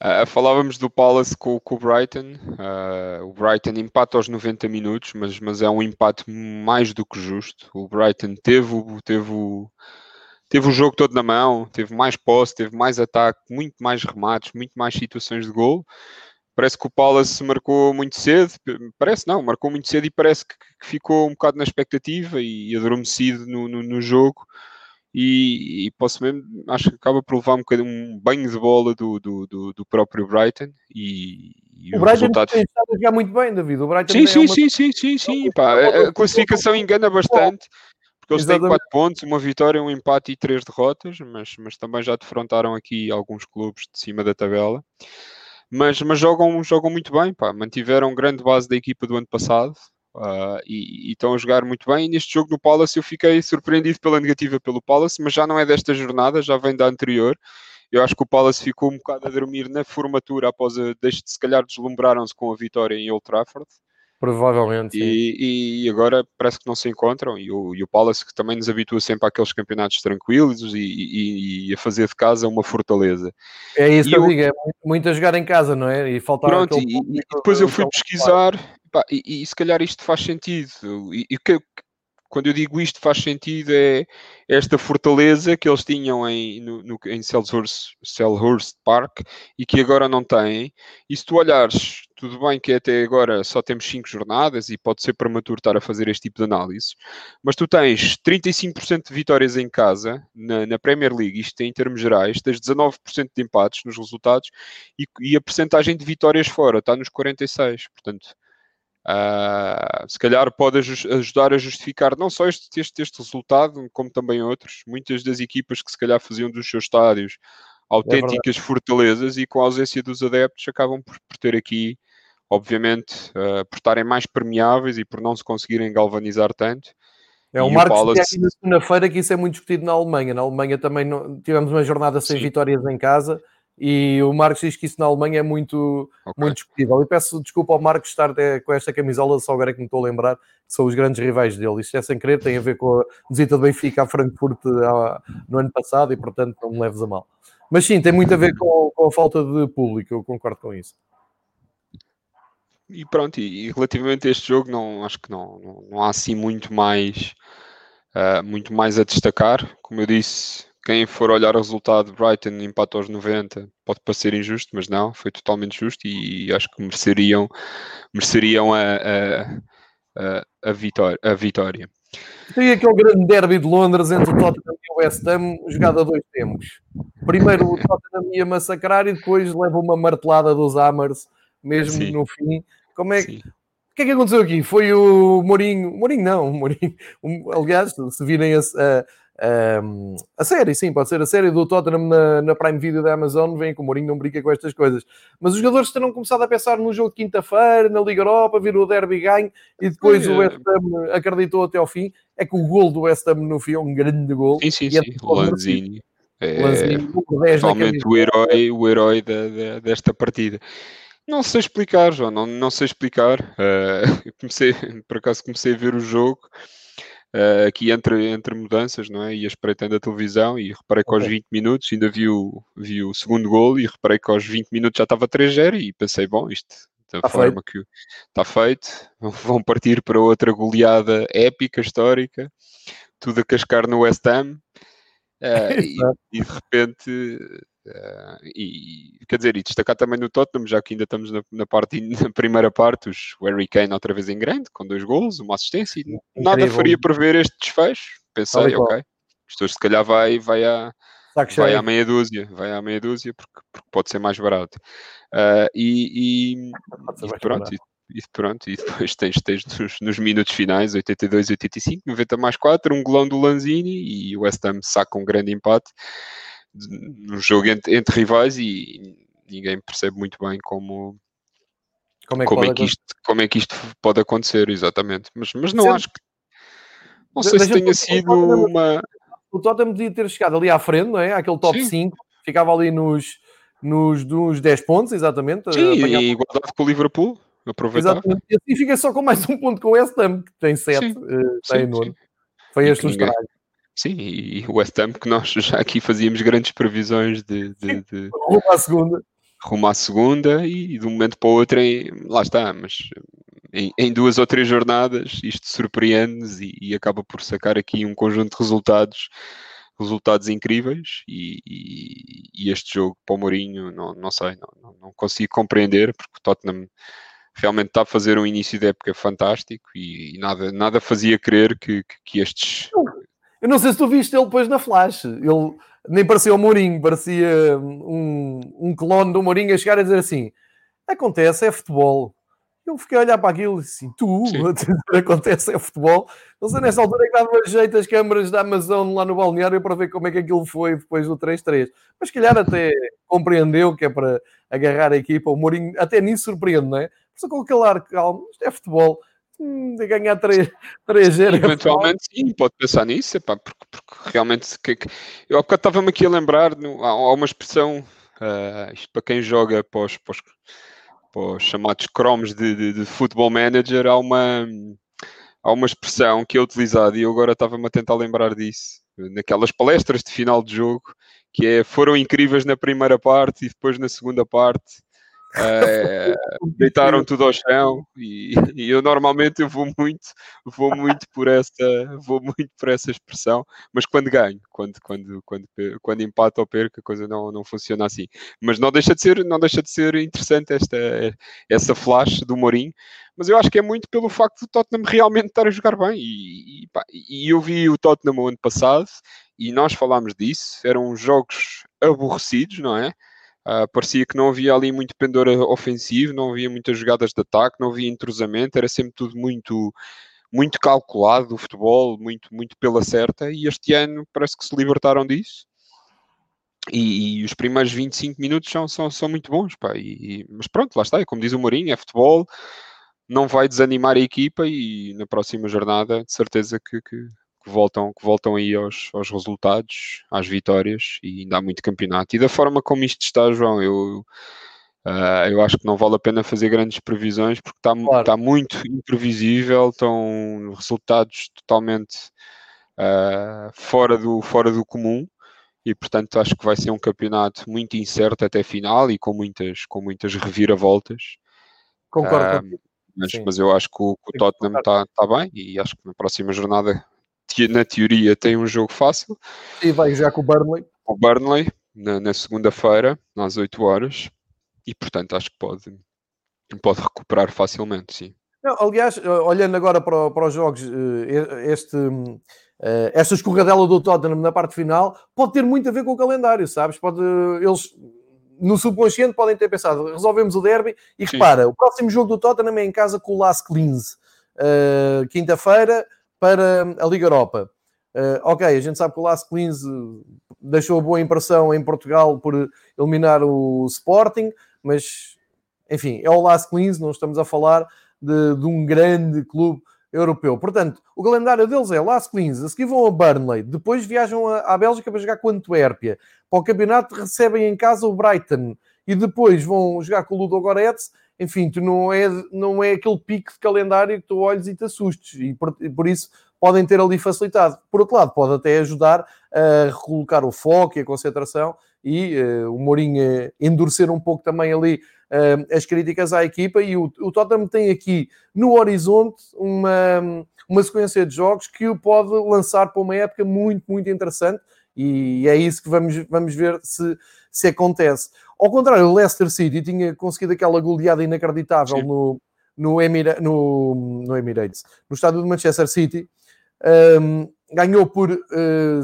Ah, falávamos do Palace com, com o Brighton. Ah, o Brighton empata aos 90 minutos, mas, mas é um empate mais do que justo. O Brighton teve, teve, teve o jogo todo na mão, teve mais posse, teve mais ataque, muito mais remates, muito mais situações de gol. Parece que o Palace marcou muito cedo, parece não, marcou muito cedo e parece que, que ficou um bocado na expectativa e adormecido no, no, no jogo. E, e posso mesmo, acho que acaba por levar um bocadinho um banho de bola do, do, do, do próprio Brighton e, e O Brighton tem estado a jogar muito bem, David. O Brighton Sim, é sim, uma- sim, sim, sim, sim. uma- pá, a- classificação engana bastante, porque eles têm Exatamente. 4 pontos, uma vitória, um empate e 3 derrotas, mas, mas também já defrontaram aqui alguns clubes de cima da tabela. Mas, mas jogam, jogam muito bem, pá. mantiveram grande base da equipa do ano passado ah, e, e estão a jogar muito bem. E neste jogo no Palace eu fiquei surpreendido pela negativa pelo Palace, mas já não é desta jornada, já vem da anterior. Eu acho que o Palace ficou um bocado a dormir na formatura após a, se calhar deslumbraram-se com a vitória em Old Trafford. Provavelmente. E, e agora parece que não se encontram. E o, e o Palace, que também nos habitua sempre àqueles campeonatos tranquilos e, e- a fazer de casa uma fortaleza. É isso que eu eu- digo, é muito, a jogar em casa, não é? E faltar Pronto, e, depois eu fui pesquisar pá, e, se calhar isto faz sentido. E, e que- quando eu digo isto faz sentido é esta fortaleza que eles tinham em, no, no- em Selhurst, Selhurst Park e que agora não têm. E se tu olhares, tudo bem que até agora só temos 5 jornadas e pode ser prematuro estar a fazer este tipo de análise, mas tu tens 35% de vitórias em casa na, na Premier League, isto em termos gerais, tens 19% de empates nos resultados e, e a percentagem de vitórias fora está nos 46%. Portanto, ah, se calhar pode aju- ajudar a justificar não só este, este, este resultado, como também outros. Muitas das equipas que se calhar faziam dos seus estádios autênticas fortalezas e com a ausência dos adeptos acabam por, por ter aqui, obviamente, ah, por estarem mais permeáveis e por não se conseguirem galvanizar tanto. É o o Marcos Palace- aqui na segunda-feira que isso é muito discutido na Alemanha. Na Alemanha também não- tivemos uma jornada sem Sim. vitórias em casa e o Marcos diz que isso na Alemanha é muito, Ok. muito discutível. E peço desculpa ao Marcos estar com esta camisola, só agora é que me estou a lembrar que são os grandes rivais dele. Isto é sem querer, tem a ver com a visita do Benfica a Frankfurt no ano passado e, portanto, não me leves a mal. Mas sim, tem muito a ver com, com a falta de público, eu concordo com isso. E pronto, e, e relativamente a este jogo, não, acho que não, não, não há assim muito mais, ah, muito mais a destacar. Como eu disse, quem for olhar o resultado, Brighton empata aos 90, pode parecer injusto, mas não, foi totalmente justo e acho que mereceriam, mereceriam a, a, a, a vitória. A vitória. Tem aquele grande derby de Londres entre o Tottenham e o West Ham, jogado a dois tempos. Primeiro o Tottenham ia massacrar e depois leva uma martelada dos Hammers, mesmo Sim. no fim. Como é que. O que é que aconteceu aqui? Foi o Mourinho. Mourinho não, Mourinho. Aliás, se virem a, a um, a série, sim, pode ser a série do Tottenham na, na Prime Video da Amazon. Vem que o Mourinho não brinca com estas coisas. Mas os jogadores terão começado a pensar no jogo de quinta-feira, na Liga Europa, virou o derby ganho e depois o West Ham acreditou até ao fim. É que o gol do West Ham no fim é um grande gol. Sim, sim, é sim. O Lanzini. É, totalmente o herói, o herói da, da, desta partida. Não sei explicar, João, não, não sei explicar. Uh, comecei, por acaso comecei a ver o jogo uh, aqui entre, entre mudanças, não é? Ia espreitando a televisão e reparei que aos 20 minutos ainda vi o, vi o segundo gol e reparei que aos 20 minutos já estava 3-0 e pensei, bom, isto da está forma feito. que está feito, vão partir para outra goleada épica, histórica, tudo a cascar no West Ham. Uh, e, e, de repente Uh, e quer dizer, e destacar também no Tottenham, já que ainda estamos na, na, parte, na primeira parte, os, o Harry Kane outra vez em grande, com dois gols, uma assistência, e nada faria prever este desfecho. Pensei, ok, isto se calhar vai, vai, à, vai à meia dúzia, vai à meia dúzia, porque, porque pode ser mais barato. Uh, e, e, e pronto, e, pronto, e depois tens, tens nos, nos, minutos finais, 82 e 85, 90 mais 4, um golão do Lanzini e o West Ham saca um grande empate num jogo entre, entre, rivais e ninguém percebe muito bem como, como, é que, como é que isto, como é que isto pode acontecer, exatamente. Mas, mas não acho que. Não sei se tenha sido uma. O Tottenham podia ter chegado ali à frente, não é? Aquele top Sim. 5, ficava ali nos, nos, nos 10 pontos, exatamente. Sim, e igualdade com o Liverpool. Aproveitar. Exatamente. E assim fica só com mais um ponto com o West Ham, que tem 7, uh, está em nono. Foi este o estrago. Sim, e o West Ham, que nós já aqui fazíamos grandes previsões de, de, de... rumo à segunda. Rumo à segunda e, de um momento para o outro, em, lá está, mas em, em, duas ou três jornadas isto surpreende e, e, acaba por sacar aqui um conjunto de resultados, resultados incríveis e, e, e este jogo para o Mourinho, não, não sei, não, não, consigo compreender, porque o Tottenham realmente está a fazer um início de época fantástico e, nada, nada fazia crer que, que, que estes eu não sei se tu viste ele depois na Flash. Ele nem parecia o Mourinho, parecia um, um clone do Mourinho a chegar a dizer assim: acontece, é futebol. Eu fiquei a olhar para aquilo e assim, tu, acontece, é futebol. Não sei, nessa altura é que dava jeito as câmaras da Amazon lá no balneário para ver como é que aquilo foi depois do 3-3. Mas, se calhar, até compreendeu que é para agarrar a equipa. O Mourinho até nisso surpreende, não é? Só com aquele ar calmo, isto é futebol de ganhar 3, 3 0 Eventualmente sim, pode pensar nisso, epá, porque, porque, realmente que, que, eu há bocado estava-me aqui a lembrar, no, há, há, uma expressão, uh, isto para quem joga para os, para os, para os chamados cromos de, de, de futebol manager, há uma, há uma expressão que é utilizada e eu agora estava-me a tentar lembrar disso, naquelas palestras de final de jogo, que é foram incríveis na primeira parte e depois na segunda parte é, deitaram tudo ao chão e, e, eu normalmente eu vou muito vou muito por essa vou muito por essa expressão mas quando ganho quando quando quando quando empata ou perco a coisa não não funciona assim. Mas não deixa de ser não deixa de ser interessante esta essa flash do Mourinho mas eu acho que é muito pelo facto do Tottenham realmente estar a jogar bem e, e, pá, e eu vi o Tottenham o ano passado e nós falámos disso eram jogos aborrecidos não é Uh, parecia que não havia ali muito pendor ofensivo, não havia muitas jogadas de ataque, não havia entrosamento, era sempre tudo muito muito calculado o futebol, muito, muito pela certa, e este ano parece que se libertaram disso. E, e os primeiros 25 minutos são, são, são muito bons, pá. E, mas pronto, lá está, é como diz o Mourinho, é futebol, não vai desanimar a equipa e na próxima jornada, de certeza que, que, que voltam, que voltam aí aos, aos resultados, às vitórias e ainda há muito campeonato. E da forma como isto está, João, eu, uh, eu acho que não vale a pena fazer grandes previsões porque está, claro. está muito imprevisível, estão resultados totalmente uh, fora, do, fora do comum. E portanto acho que vai ser um campeonato muito incerto até final e com muitas, com muitas reviravoltas. Concordo. Uh, mas, mas, eu acho que o, que o Tottenham está tá bem e acho que na próxima jornada te, na teoria tem um jogo fácil. E vai já com o Burnley. O Burnley, na, na segunda-feira, às 8 horas. E portanto acho que pode, pode recuperar facilmente, sim. Não, aliás, olhando agora para, para os jogos, este, esta escorregadela do Tottenham na parte final pode ter muito a ver com o calendário, sabes? Pode, eles no subconsciente podem ter pensado, resolvemos o derby e Sim. repara, o próximo jogo do Tottenham é em casa com o Las Cleans, uh, quinta-feira para a Liga Europa. Uh, ok, a gente sabe que o Las Cleans eh, deixou boa impressão em Portugal por eliminar o Sporting, mas enfim, é o Las Cleans, não estamos a falar de, de um grande clube europeu. Portanto, o calendário deles é Las Cleans, a seguir vão a Burnley, depois viajam à Bélgica para jogar com a Antuérpia. Para o campeonato recebem em casa o Brighton e depois vão jogar com o Ludo Goretz. Enfim, tu não é, não é aquele pico de calendário que tu olhas e te assustes. E por, por isso podem ter ali facilitado. Por outro lado, pode até ajudar a recolocar o foco e a concentração e uh, o Mourinho endurecer um pouco também ali uh, as críticas à equipa. E o, o Tottenham tem aqui no horizonte uma, uma sequência de jogos que o pode lançar para uma época muito, muito interessante. E é isso que vamos, vamos ver se, se acontece. Ao contrário, o Leicester City tinha conseguido aquela goleada inacreditável no, no, Emira, no, no Emirates, no estádio de Manchester City. Um, ganhou por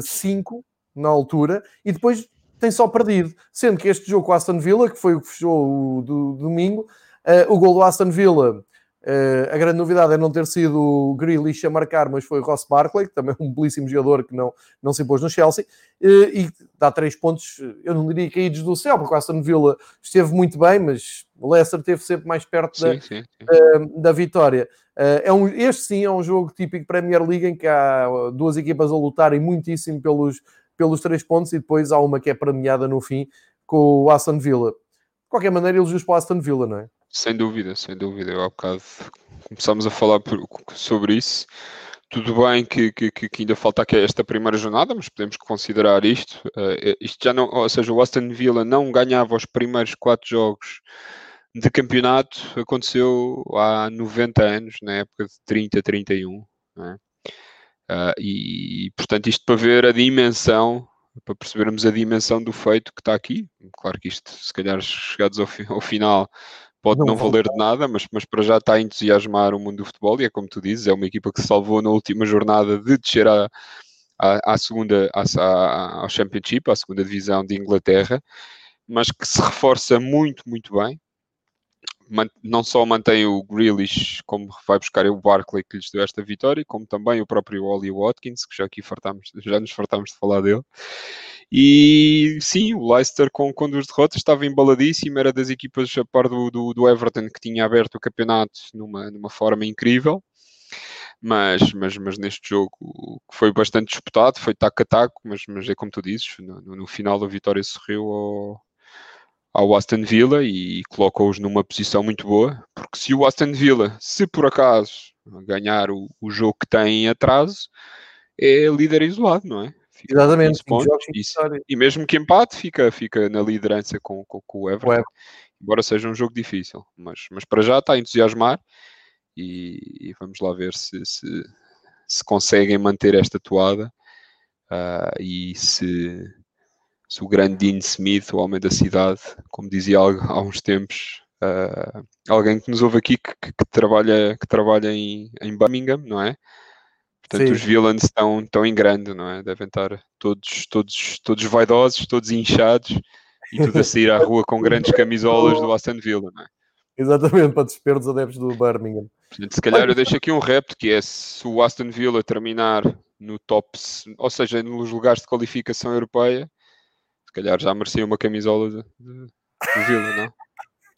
5 uh, na altura e depois tem só perdido. Sendo que este jogo com o Aston Villa, que foi o que fechou o do, domingo, uh, o gol do Aston Villa, uh, a grande novidade é não ter sido o Grealish a marcar, mas foi o Ross Barkley, que também é um belíssimo jogador que não, não se impôs no Chelsea, uh, e dá três pontos, eu não diria caídos do céu, porque o Aston Villa esteve muito bem, mas o Leicester esteve sempre mais perto sim, da, sim, sim. da vitória. é um, este sim é um jogo típico Premier League em que há duas equipas a lutarem muitíssimo pelos, pelos três pontos e depois há uma que é premiada no fim com o Aston Villa. De qualquer maneira, elogios para o Aston Villa, não é? Sem dúvida, sem dúvida. Eu há bocado começámos a falar sobre isso. Tudo bem que, que, que ainda falta aqui esta primeira jornada, mas podemos considerar isto. Uh, isto já não, ou seja, o Aston Villa não ganhava os primeiros quatro jogos de campeonato, aconteceu há 90 anos, na época de 30, 31. Não Uh, e, portanto, isto para ver a dimensão, para percebermos a dimensão do feito que está aqui. Claro que isto, se calhar, chegados ao, fi ao final, pode não, não valer de nada, mas, mas para já está a entusiasmar o mundo do futebol. E é como tu dizes, é uma equipa que se salvou na última jornada de descer à, à, à segunda, à, ao Championship, à segunda divisão de Inglaterra, mas que se reforça muito, muito bem não só mantém o Grealish, como vai buscar o Barkley que lhes deu esta vitória, como também o próprio Ollie Watkins, que já aqui fartamos, já nos fartámos de falar dele. E sim, o Leicester com, com duas derrotas estava embaladíssimo, era das equipas a par do, do, do Everton que tinha aberto o campeonato numa, numa forma incrível. Mas, mas, mas neste jogo que foi bastante disputado, foi taco a taco, mas, mas é como tu dizes, no, no final a vitória sorriu ao, ao Aston Villa e colocou-os numa posição muito boa, porque se o Aston Villa, se por acaso ganhar o, o jogo que tem em atraso, é líder isolado, não é? Fica Exatamente. Pontos, e, e, mesmo que empate, fica, fica na liderança com, com, com o Everton. O Everton. Embora seja um jogo difícil, mas, mas para já está a entusiasmar e, e vamos lá ver se, se, se conseguem manter esta toada uh, e se se o grande Dean Smith, o homem da cidade, como dizia há uns tempos, uh, alguém que nos ouve aqui que, que, que trabalha, que trabalha em, em, Birmingham, não é? Portanto, Sim. os villains estão, estão em grande, não é? Devem estar todos, todos, todos vaidosos, todos inchados e tudo a sair à rua com grandes camisolas do Aston Villa, não é? Exatamente, para desespero dos adeptos do Birmingham. Portanto, se calhar eu deixo aqui um repto que é se o Aston Villa terminar no top, ou seja, nos lugares de qualificação europeia, calhar já merecia uma camisola de, de, de Vila, não?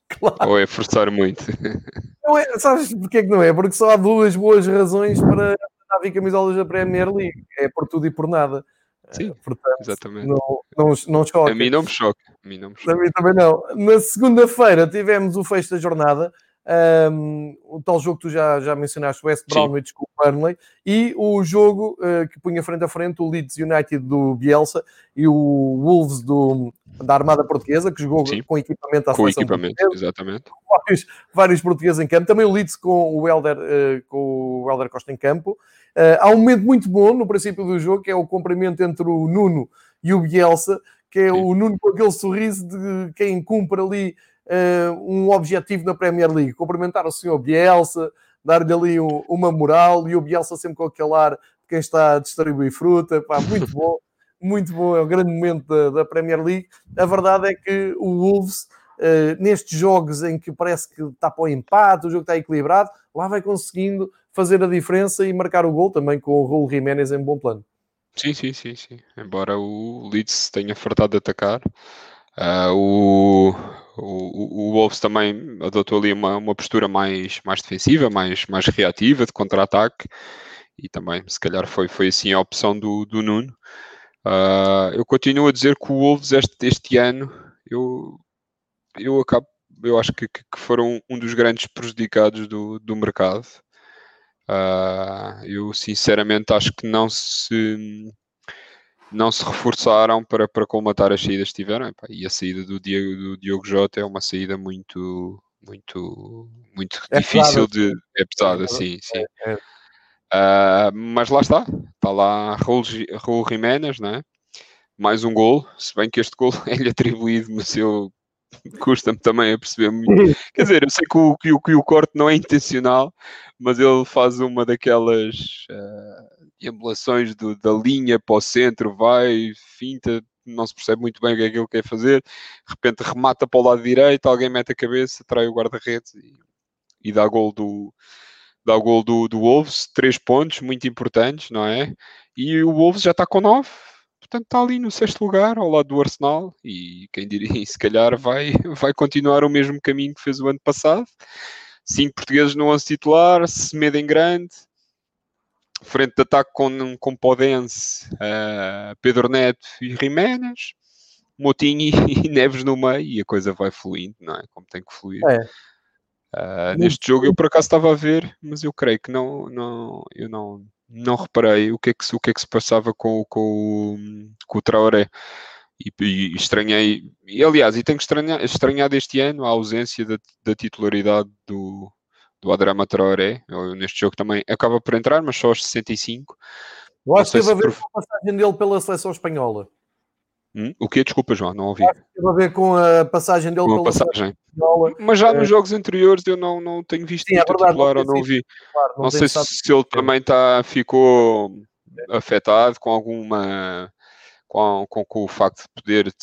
Claro. Ou é forçar muito? Não é, sabes porquê que não é? Porque só há duas boas razões para haver camisolas da Premier League. É por tudo e por nada. Sim, Portanto, exatamente. Não, não, não choca. A mim não me choca. A mim, não me choca. A mim também não. Na segunda-feira tivemos o fecho da jornada. Um, o tal jogo que tu já, já mencionaste, o West Bromwich com Burnley, e o jogo uh, que punha frente a frente o Leeds United do Bielsa e o Wolves do, da Armada Portuguesa, que jogou Sim. com equipamento à com equipamento, exatamente. Vários, vários, portugueses em campo, também o Leeds com o Helder, uh, com o Helder Costa em campo. Uh, há um momento muito bom no princípio do jogo, que é o cumprimento entre o Nuno e o Bielsa, que é Sim. o Nuno com aquele sorriso de quem cumpre ali uh, um objetivo na Premier League, cumprimentar o senhor Bielsa, dar-lhe ali um, uma moral e o Bielsa sempre com aquele ar de quem está a distribuir fruta, pá, muito bom, muito bom, é um grande momento da, da Premier League. A verdade é que o Wolves, uh, nestes jogos em que parece que está para o empate, o jogo está equilibrado, lá vai conseguindo fazer a diferença e marcar o gol também com o Raul Jiménez em bom plano. Sim, sim, sim, sim. Embora o Leeds tenha fartado de atacar, uh, o, o, o Wolves também adotou ali uma, uma postura mais, mais defensiva, mais, mais reativa, de contra-ataque, e também, se calhar, foi, foi assim a opção do, do Nuno. Uh, eu continuo a dizer que o Wolves este, este ano, eu, eu acabo, eu acho que, que foram um dos grandes prejudicados do, do mercado. Uh, eu sinceramente acho que não se não se reforçaram para, para colmatar as saídas que tiveram. E a saída do Diogo, do Diogo Jota é uma saída muito, muito, muito é difícil pesado. de. É pesada, é, sim, sim. É. Uh, mas lá está, está lá Raul, Raul Jiménez, não é? mais um gol, se bem que este gol é-lhe atribuído, mas eu custa-me também a perceber muito. Quer dizer, eu sei que o, que, o, que o corte não é intencional, mas ele faz uma daquelas uh, emulações do, da linha para o centro, vai, finta, não se percebe muito bem o que é que ele quer fazer, de repente remata para o lado direito, alguém mete a cabeça, trai o guarda-redes e, e dá gol do dá gol do, do Wolves, três pontos muito importantes, não é? E o Wolves já está com nove, portanto está ali no sexto lugar, ao lado do Arsenal, e quem diria, se calhar vai, vai continuar o mesmo caminho que fez o ano passado. Cinco portugueses no 11 titular, Semedo em grande, frente de ataque com, com Podense, uh, Pedro Neto e Jiménez, Motinho e, e, Neves no meio, e a coisa vai fluindo, não é? Como tem que fluir. É. Uh, neste jogo eu por acaso estava a ver, mas eu creio que não, não, eu não, não reparei o que é que, o que, é que se passava com, com, com o Traoré. E, e, estranhei, e aliás, e tenho estranhado, estranhado este ano a ausência da, da titularidade do, do Adrama Traoré. Eu, neste jogo também acaba por entrar, mas só aos 65. Eu acho que teve a ver com a passagem dele pela seleção espanhola. Hum? O que? Desculpa, João, não ouvi. Teve a ver com a passagem dele com a passagem. Mas já é... nos jogos anteriores eu não, não tenho visto Sim, é verdade, titular não ou não vi. Claro, não, não sei se, se ele também tá, ficou afetado com alguma. Com, com, com o facto de poder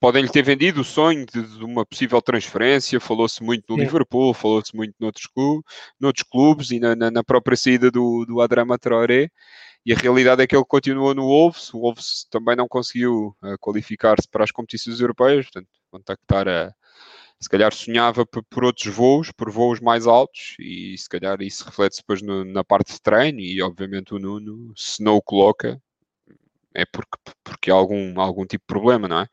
podem-lhe ter vendido o sonho de, de uma possível transferência, falou-se muito no Sim. Liverpool, falou-se muito noutros, clubes, noutros clubes e na, na, na, própria saída do, do Adrama Traoré, e a realidade é que ele continuou no Wolves, o Wolves também não conseguiu uh, qualificar-se para as competições europeias, portanto, contactar a se calhar sonhava por, por, outros voos, por voos mais altos, e se calhar isso reflete depois no, na parte de treino, e obviamente o Nuno, se não o coloca, é porque, porque há algum, algum tipo de problema, não é?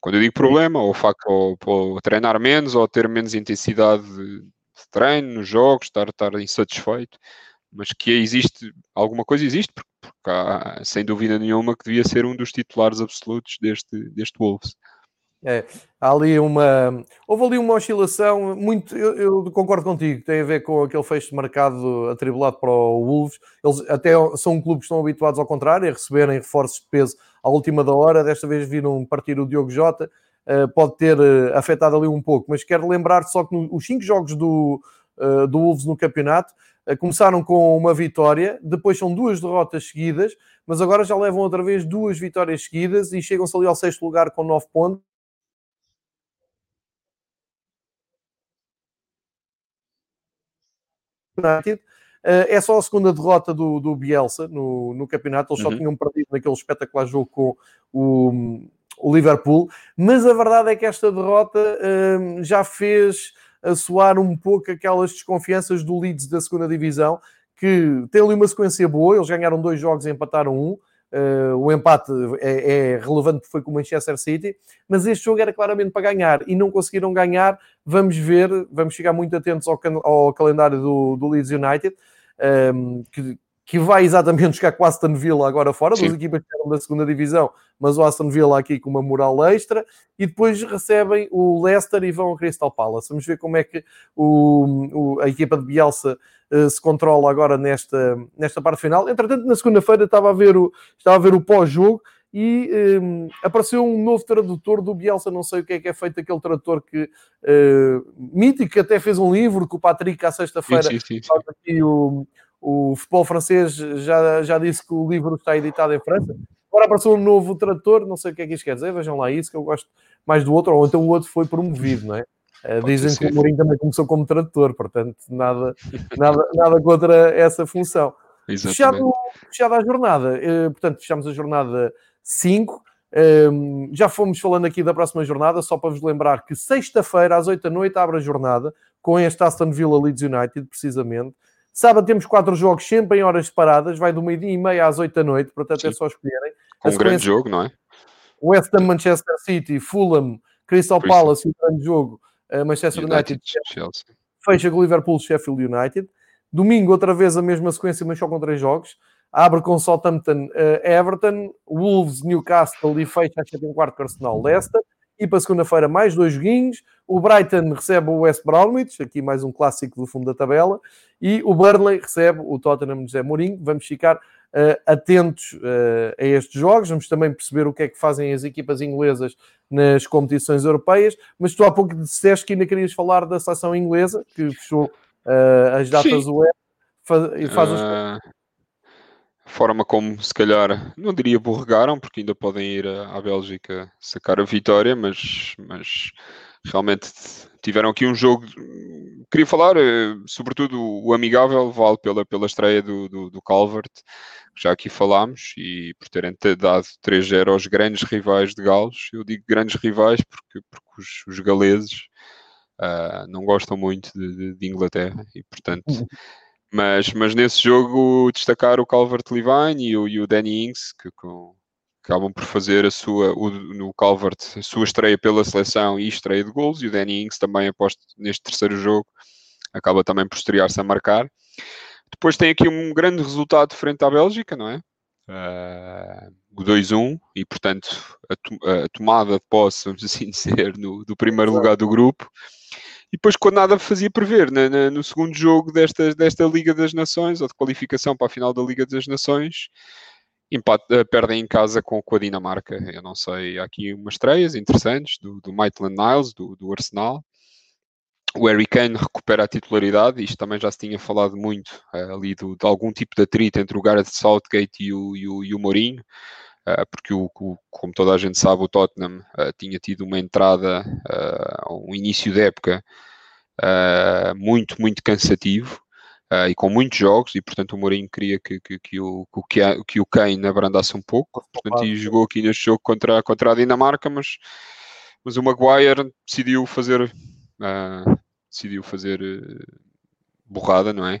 Quando eu digo problema, ou, facto, ou, ou treinar menos, ou ter menos intensidade de, treino nos jogos, estar, estar insatisfeito, mas que existe, alguma coisa existe, porque, porque há, sem dúvida nenhuma, que devia ser um dos titulares absolutos deste, deste Wolves. É, há ali uma. Houve ali uma oscilação muito. Eu, eu, concordo contigo, tem a ver com aquele fecho de mercado atribulado para o Wolves. Eles até são clubes que estão habituados ao contrário, a receberem reforços de peso à última da hora. Desta vez viram partir o Diogo Jota, uh, pode ter uh, afetado ali um pouco, mas quero lembrar só que nos cinco jogos do, uh, do Wolves no campeonato começaram com uma vitória, depois são duas derrotas seguidas, mas agora já levam outra vez duas vitórias seguidas e chegam-se ali ao sexto lugar com nove pontos United. Uh, é só a segunda derrota do, do Bielsa no, no campeonato. Eles uhum. só tinham perdido naquele espetacular jogo com o, o Liverpool. Mas a verdade é que esta derrota uh, já fez soar um pouco aquelas desconfianças do Leeds da segunda divisão, que tem ali uma sequência boa. Eles ganharam dois jogos e empataram um. Uh, o empate é, é, relevante porque foi com o Manchester City, mas este jogo era claramente para ganhar e não conseguiram ganhar. Vamos ver, vamos ficar muito atentos ao, ao calendário do, do, Leeds United. um, que, que vai exatamente jogar com o Aston Villa agora fora, Sim. duas equipas que eram da segunda divisão, mas o Aston Villa aqui com uma moral extra, e depois recebem o Leicester e vão a Crystal Palace. Vamos ver como é que o, o, a equipa de Bielsa uh, se controla agora nesta, nesta parte final. Entretanto, na segunda-feira estava a ver o, estava a ver o pós-jogo, e um, apareceu um novo tradutor do Bielsa, não sei o que é que é feito aquele tradutor que uh, mítico, que até fez um livro que o Patrick à sexta-feira faz aqui o, o futebol francês já, já disse que o livro está editado em França. Agora apareceu um novo tradutor, não sei o que é que isto quer dizer, vejam lá isso, que eu gosto mais do outro, ou então o outro foi promovido, não é? Uh, dizem que o Mourinho também começou como tradutor, portanto, nada, nada, nada contra essa função. Fechado, fechada a jornada, uh, portanto, fechamos a jornada 5. Um, ehm, já fomos falando aqui da próxima jornada, só para vos lembrar que sexta-feira, às 8 da noite, abre a jornada com este Aston Villa Leeds United, precisamente. Sábado temos quatro jogos sempre em horas separadas, vai do meio-dia e meia às 8 da noite, portanto é Sim. é só escolherem. Com um grande jogo, não é? West Ham, Manchester City, Fulham, Crystal Palace o grande jogo uh, Manchester United, United Chelsea. fecha com o Liverpool Sheffield United. Domingo, outra vez a mesma sequência, mas só com três jogos. Abre com Southampton, uh, Everton, Wolves, Newcastle e fecha às 7 quarto com Arsenal, Leicester. E para segunda-feira, mais dois joguinhos. O Brighton recebe o West Bromwich, aqui mais um clássico do fundo da tabela. E o Burnley recebe o Tottenham José Mourinho. Vamos ficar uh, atentos uh, a estes jogos. Vamos também perceber o que é que fazem as equipas inglesas nas competições europeias. Mas tu há pouco disseste que ainda querias falar da seleção inglesa, que fechou uh, as datas do UEFA. Faz, faz os forma como se calhar, não diria borregaram, porque ainda podem ir à Bélgica sacar a vitória, mas, mas realmente tiveram aqui um jogo. Queria falar, eh, sobretudo, o amigável vale pela, pela estreia do, do, do Calvert, que já aqui falámos, e por terem dado 3-0 aos grandes rivais de Galos. Eu digo grandes rivais porque, porque os, os galeses uh, não gostam muito de, de, de Inglaterra e, portanto. Mas, mas nesse jogo destacar o Calvert-Levine e o, e o Danny Ings, que, que, acabam por fazer a sua, o, no Calvert, a sua estreia pela seleção e estreia de gols, e o Danny Ings também aposto neste terceiro jogo, acaba também por estrear-se a marcar. Depois tem aqui um grande resultado frente à Bélgica, não é? Uh, o 2-1 e, portanto, a, to a, tomada de posse, vamos assim dizer, no, do primeiro lugar do grupo e depois, quando nada fazia prever, na, na, no segundo jogo desta, desta Liga das Nações, ou de qualificação para a final da Liga das Nações, empate, uh, perdem em casa com, com, a Dinamarca. Eu não sei, há aqui umas estreias interessantes do, do Maitland Niles, do, do Arsenal. O Harry Kane recupera a titularidade, isto também já se tinha falado muito uh, ali do, de algum tipo de atrito entre o Gareth Southgate e o, e o, e o Mourinho. Uh, porque, o, o, como toda a gente sabe, o Tottenham uh, tinha tido uma entrada, uh, um início de época muito, muito cansativo e com muitos jogos, e portanto o Mourinho queria que, que, que, o, que, o Kane abrandasse um pouco, portanto, e jogou aqui neste jogo contra, contra a Dinamarca, mas, mas o Maguire decidiu fazer. decidiu fazer borrada, não é?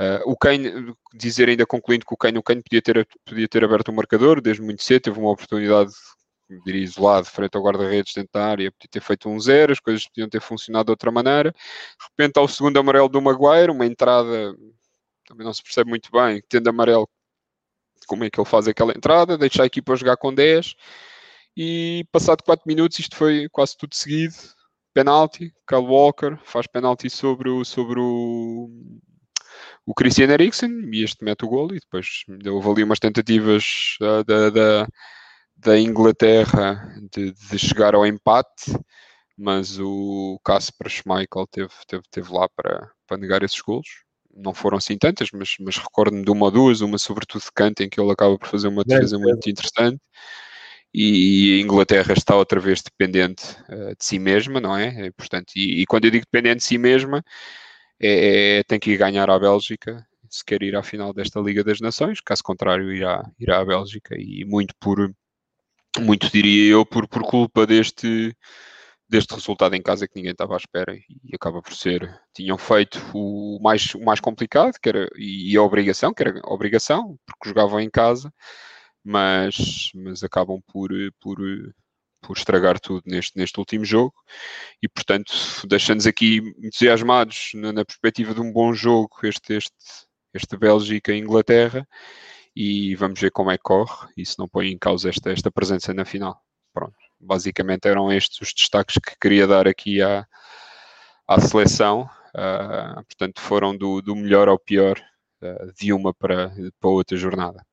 Uh, o Kane, dizer ainda concluindo que o Kane, o Kane podia ter, podia ter aberto o marcador desde muito cedo, teve uma oportunidade, diria, isolado, frente ao guarda-redes dentro da área, podia ter feito um zero, as coisas podiam ter funcionado de outra maneira. De repente, ao segundo amarelo do Maguire, uma entrada, também não se percebe muito bem, tendo amarelo, como é que ele faz aquela entrada, deixa a equipa jogar com 10 e passado 4 minutos isto foi quase tudo seguido penalti, Kyle Walker faz penalti sobre o, sobre o, o Christian Eriksen e este mete o gol e depois houve ali umas tentativas uh, da, da, da, Inglaterra de, de, chegar ao empate, mas o Casper Schmeichel teve, teve, teve lá para, para negar esses golos. Não foram assim tantas, mas, mas recordo-me de uma ou duas, uma sobretudo de canto, em que ele acaba por fazer uma defesa muito interessante e a Inglaterra está outra vez dependente uh, de si mesma, não é? e, portanto, e, e, quando eu digo dependente de si mesma, é, é, tem que ir ganhar à Bélgica se quer ir à final desta Liga das Nações, caso contrário irá, irá à Bélgica e muito por muito diria eu por, por culpa deste deste resultado em casa que ninguém estava à espera e acaba por ser tinham feito o mais, o mais complicado que era, e a obrigação, que era a obrigação, porque jogavam em casa mas, mas acabam por, por, por estragar tudo neste, neste último jogo e, portanto, deixando-nos aqui entusiasmados na, na, perspectiva de um bom jogo este, este, este Bélgica e Inglaterra e vamos ver como é que corre e se não põe em causa esta, esta presença na final. Pronto, basicamente eram estes os destaques que queria dar aqui à, à seleção. Uh, portanto, foram do, do melhor ao pior uh, de uma para, para outra jornada.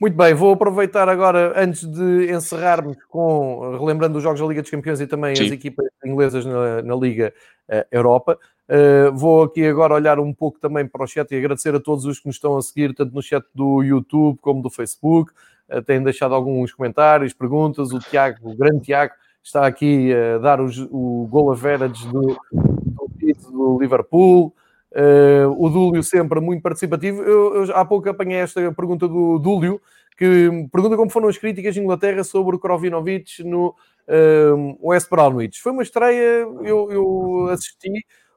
Muito bem, vou aproveitar agora, antes de encerrarmos com, relembrando os Jogos da Liga dos Campeões e também Sim. as equipas inglesas na, na Liga uh, Europa, uh, vou aqui agora olhar um pouco também para o chat e agradecer a todos os que nos estão a seguir, tanto no chat do YouTube como do Facebook, uh, têm deixado alguns comentários, perguntas, o Tiago, o grande Tiago, está aqui a dar os, o gol average do, do, do Liverpool, Uh, o Dúlio sempre muito participativo. Eu, eu, há pouco apanhei esta pergunta do Dúlio, que pergunta como foram as críticas de Inglaterra sobre o Krovinovic no uh, West Bromwich. Foi uma estreia, eu, eu, assisti,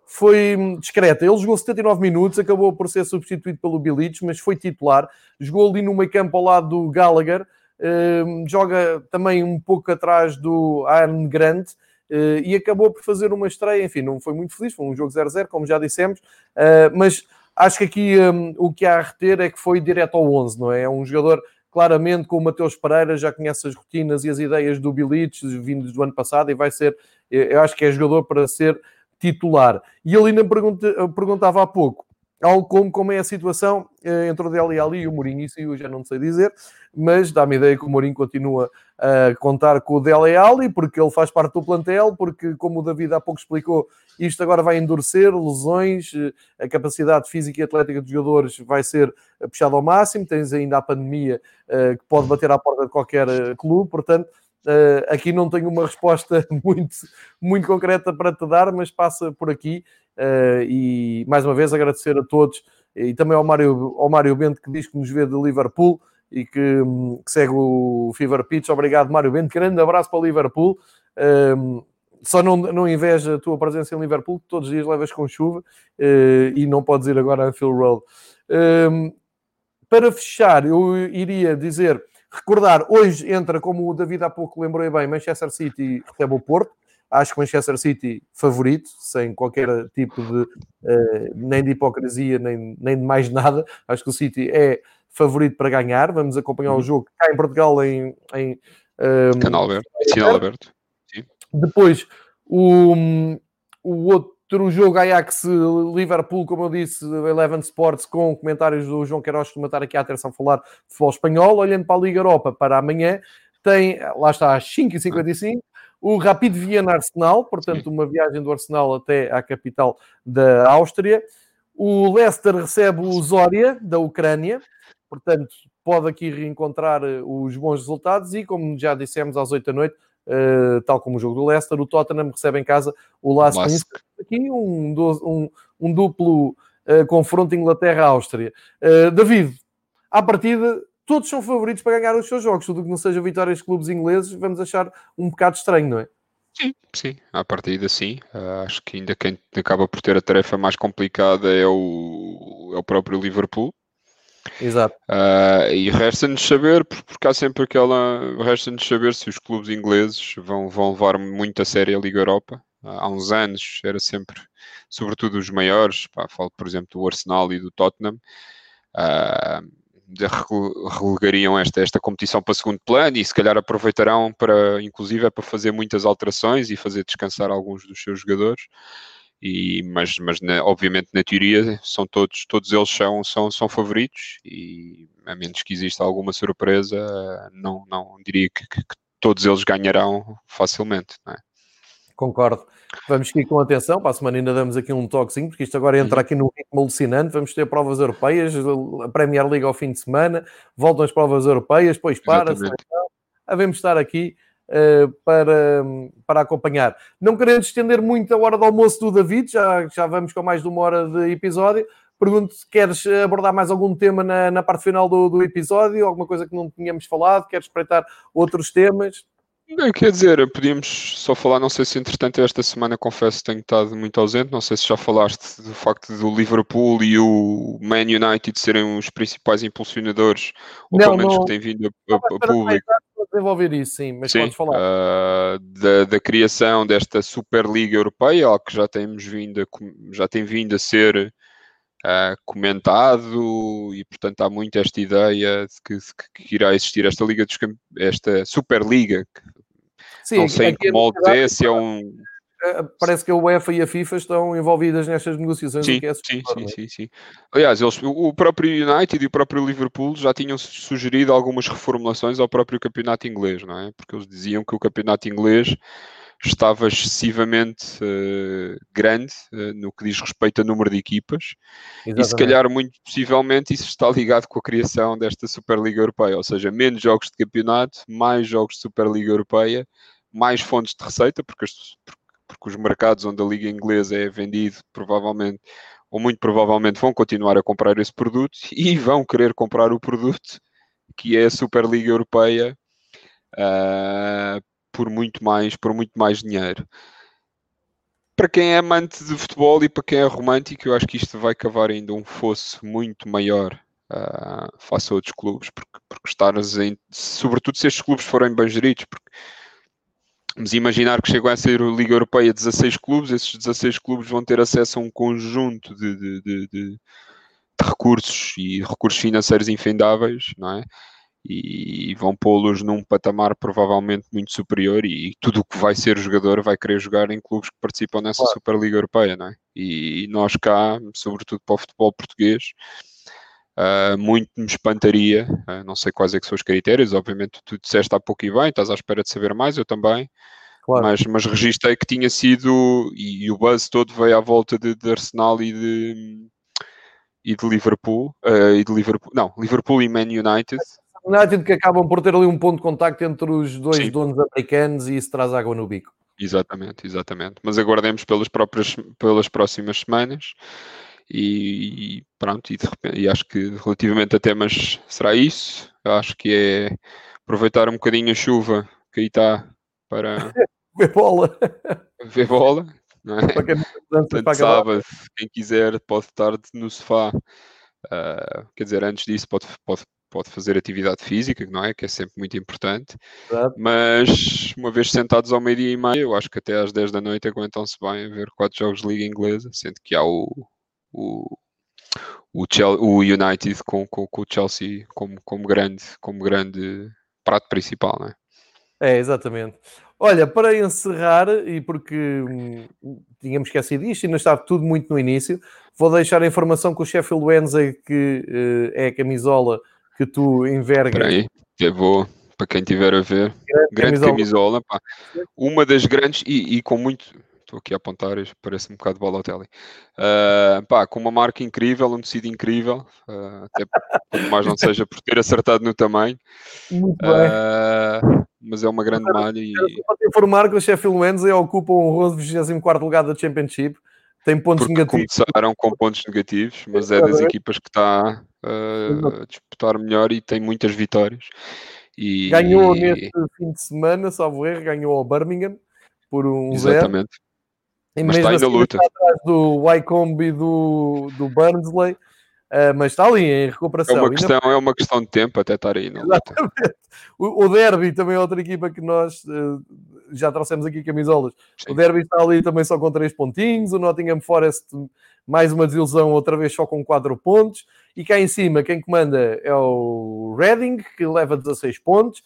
foi discreta. Ele jogou 79 minutos, acabou por ser substituído pelo Bilic, mas foi titular. Jogou ali no meio campo ao lado do Gallagher. Uh, joga também um pouco atrás do Aaron Grant. Uh, e acabou por fazer uma estreia, enfim, não foi muito feliz, foi um jogo 0-0, como já dissemos, uh, mas acho que aqui um, o que há a reter é que foi direto ao 11, não é? É um jogador claramente com o Mateus Pereira, já conhece as rotinas e as ideias do Bilic, vindos do ano passado, e vai ser, eu acho que é jogador para ser titular. E ele ainda pergunta, perguntava há pouco, algo como, como é a situação eh, entre o Deli Ali e o Mourinho, isso eu já não sei dizer, mas dá-me ideia que o Mourinho continua contar com o Dele Ali, porque ele faz parte do plantel, porque, como o David há pouco explicou, isto agora vai endurecer, lesões, eh, a capacidade física e atlética dos jogadores vai ser puxada ao máximo, tens ainda a pandemia uh, que pode bater à porta de qualquer clube, portanto, Uh, aqui não tenho uma resposta muito, muito concreta para te dar, mas passa por aqui. Uh, e mais uma vez agradecer a todos e também ao Mário, ao Mário Bento que diz que nos vê de Liverpool e que, um, que segue o Fever Pitch. Obrigado, Mário Bento. Grande abraço para o Liverpool. Um, só não, não inveja a tua presença em Liverpool, que todos os dias levas com chuva uh, e não podes ir agora a Anfield Road. Um, para fechar, eu iria dizer, recordar, hoje entra, como o David há pouco lembrou bem, Manchester City recebe o Porto acho que Manchester City favorito, sem qualquer tipo de uh, nem de hipocrisia, nem, nem de mais nada. Acho que o City é favorito para ganhar. Vamos acompanhar uhum. o jogo cá em Portugal em, em um, ehm, canal aberto, sinal aberto. Sim. Depois o, o outro jogo Ajax Liverpool, como eu disse, Eleven Sports, com comentários do João Queiroz, que matar aqui a atenção a falar de futebol espanhol, olhando para a Liga Europa para amanhã, tem, lá está, às 5h55, o Rapid Viena Arsenal, portanto, uma viagem do Arsenal até à capital da Áustria. O Leicester recebe o Zória, da Ucrânia, portanto, pode aqui reencontrar eh, os bons resultados. E, como já dissemos, às 8 da noite, uh, tal como o jogo do Leicester, o Tottenham recebe em casa o Lask. Aqui um, um, um duplo uh, confronto Inglaterra-Áustria. Uh, David, à partida, todos são favoritos para ganhar os seus jogos. Tudo que não seja vitórias de clubes ingleses, vamos achar um bocado estranho, não é? Sim, sim, à partida sim. Acho que ainda quem acaba por ter a tarefa mais complicada é o, é o próprio Liverpool. Exato. Uh, e resta-nos saber, porque há sempre aquela. Resta-nos saber se os clubes ingleses vão, vão levar muito a sério a Liga Europa. Uh, há uns anos era sempre, sobretudo os maiores, pá, falo por exemplo do Arsenal e do Tottenham. Uh, relegariam esta, esta competição para segundo plano e se calhar aproveitarão para, inclusive, é para fazer muitas alterações e fazer descansar alguns dos seus jogadores. E, mas, mas na, obviamente na teoria são todos, todos eles são, são, são favoritos e a menos que exista alguma surpresa, não, não diria que, que, que todos eles ganharão facilmente. É? Concordo. Vamos seguir com atenção. Para a semana ainda damos aqui um toquezinho, porque isto agora entra uhum. aqui no ritmo alucinante. Vamos ter provas europeias, a Premier League ao fim de semana, voltam as provas europeias, depois para. Havemos estar aqui para, para acompanhar. Não querendo estender muito a hora do almoço do David, já, já vamos com mais de uma hora de episódio. Pergunto se queres abordar mais algum tema na, na parte final do, do episódio, alguma coisa que não tínhamos falado, queres espreitar outros temas? Bem, quer dizer, podíamos só falar, não sei se entretanto esta semana confesso que tenho estado muito ausente, não sei se já falaste do facto do Liverpool e o Man United serem os principais impulsionadores, ou não, pelo menos não, que têm vindo a, a, a público. Desenvolver isso, sim, mas sim, podes falar. Uh, da, da, criação desta Superliga Europeia, algo que já temos vindo a, já tem vindo a ser uh, comentado e portanto há muito esta ideia de que, que, que irá existir esta Liga dos esta Superliga. Sim, não sei em que molde é, se é um parece que a UEFA e a FIFA estão envolvidas nestas negociações. Sim, é sim, sim, é? sim, sim, Aliás, eles, o próprio United e o próprio Liverpool já tinham sugerido algumas reformulações ao próprio campeonato inglês, não é? Porque eles diziam que o campeonato inglês estava excessivamente uh, grande uh, no que diz respeito a número de equipas Exatamente. e se calhar muito possivelmente isso está ligado com a criação desta Superliga Europeia, ou seja, menos jogos de campeonato, mais jogos de Superliga Europeia, mais fontes de receita, porque, as, porque os mercados onde a Liga Inglesa é vendido provavelmente ou muito provavelmente vão continuar a comprar esse produto e vão querer comprar o produto que é a Superliga Europeia uh, por muito mais, por muito mais dinheiro. Para quem é amante de futebol e para quem é romântico, eu acho que isto vai cavar ainda um fosso muito maior uh, face a outros clubes, porque, porque em, sobretudo se estes clubes forem bem geridos, porque Vamos imaginar que chegam a ser a Liga Europeia 16 clubes, esses 16 clubes vão ter acesso a um conjunto de, de, de, de recursos e recursos financeiros infendáveis, não é? E vão pô-los num patamar provavelmente muito superior e tudo o que vai ser jogador vai querer jogar em clubes que participam nessa claro. Superliga Europeia, não é? E nós cá, sobretudo para o futebol português, Uh, muito me espantaria, uh, não sei quais é que são os critérios, obviamente tu disseste há pouco e bem, estás à espera de saber mais, eu também, claro. mas, mas registrei que tinha sido, e, e, o buzz todo veio à volta de, de Arsenal e de, e de Liverpool, uh, e de Liverpool, não, Liverpool e Man United. United que acabam por ter ali um ponto de contacto entre os dois Sim. donos americanos e isso traz água no bico. Exatamente, exatamente. Mas aguardemos pelas, próprias, pelas próximas semanas e, pronto, e, repente, e, acho que relativamente a temas será isso. Eu acho que é aproveitar um bocadinho a chuva que aí está para ver bola. Ver bola. Não é? Para quem, Portanto, sábado, quem quiser pode estar no sofá. Uh, quer dizer, antes disso pode, pode, pode fazer atividade física, não é? Que é sempre muito importante. Claro. Mas uma vez sentados ao meio-dia e meio, eu acho que até às 10 da noite aguentam-se bem a ver quatro jogos de Liga Inglesa, sendo que há o, o, o, Chelsea, o United com, com, com, o Chelsea como, como, grande, como grande prato principal, não é? É, exatamente. Olha, para encerrar, e porque hum, tínhamos esquecido isto, ainda estava tudo muito no início, vou deixar a informação que o Sheffield Wednesday, que uh, é a camisola que tu envergas. Espera aí, eu vou, para quem estiver a ver, grande, grande camisola, camisola uma das grandes, e, e com muito, estou aqui a apontar, parece um bocado Balotelli. Uh, pá, com uma marca incrível, um tecido incrível, uh, até por mais não seja por ter acertado no tamanho. Muito bem. Uh, mas é uma grande malha. E... Para informar que o Sheffield Wednesday ocupa um honroso 24 lugar da Championship. Tem pontos Porque negativos. Começaram com pontos negativos, mas é das equipas que está a disputar melhor e tem muitas vitórias. E... Ganhou neste fim de semana, salvo erro, ganhou ao Birmingham por um Exatamente. E mas mesmo está ainda assim, luta. Está atrás do Wycombe e do, do Burnsley, uh, mas está ali em recuperação. É uma, questão, ainda... é uma questão de tempo até estar aí. Não Exatamente. O, o, Derby também é outra equipa que nós uh, já trouxemos aqui camisolas. Sim. O Derby está ali também só com 3 pontinhos. O Nottingham Forest, mais uma desilusão, outra vez só com 4 pontos. E cá em cima, quem comanda é o Reading, que leva 16 pontos.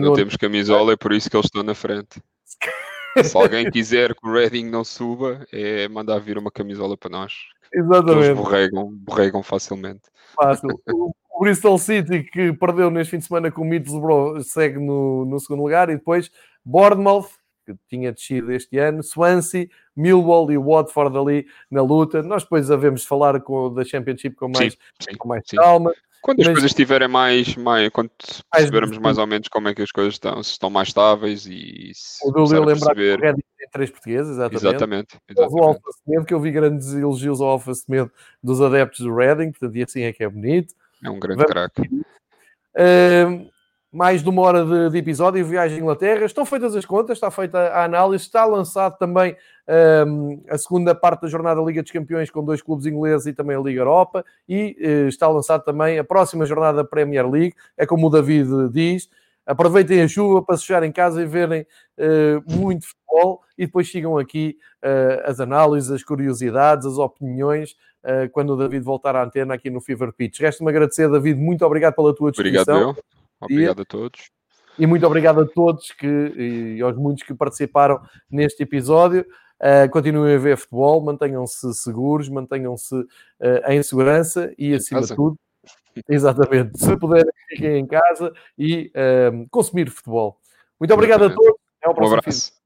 Não temos camisola, é por isso que eles estão na frente. Se alguém quiser que o Reading não suba, é mandar vir uma camisola para nós. Exatamente. Eles borregam, borregam facilmente. Fácil. O Bristol City, que perdeu neste fim de semana com o Middlesbrough, segue no, no segundo lugar. E depois Bournemouth, que tinha descido este ano, Swansea, Millwall e Watford ali na luta. Nós depois havemos falar com, da Championship com mais, sim, sim, com mais calma. Quando as mas, coisas estiverem mais, mais quando percebermos mais ou menos como é que as coisas estão, se estão mais estáveis e se o Dúlio lembrar perceber... que o tem três portugueses, exatamente. Exatamente. exatamente. O Alfa Semedo, que eu vi grandes elogios ao Alfa Semedo dos adeptos do Reading, portanto, e assim é que é bonito. É um grande craque. Uh, mais de uma hora de, de, episódio, viagem à Inglaterra. Estão feitas as contas, está feita a análise, está lançado também um, a segunda parte da jornada da Liga dos Campeões com dois clubes ingleses e também a Liga Europa, e uh, está lançado também a próxima jornada da Premier League. É como o David diz. Aproveitem a chuva para se fechar em casa e verem uh, muito futebol e depois sigam aqui uh, as análises, as curiosidades, as opiniões quando o David voltar à antena aqui no Fever Pitch. Resta-me agradecer, David, muito obrigado pela tua disposição. Obrigado, eu. Obrigado a todos. E muito obrigado a todos que, e aos muitos que participaram neste episódio. Uh, continuem a ver futebol, mantenham-se seguros, mantenham-se uh, em segurança e, acima de tudo, exatamente, se puderem, fiquem em casa e uh, consumir futebol. Muito obrigado a todos. Até ao próximo um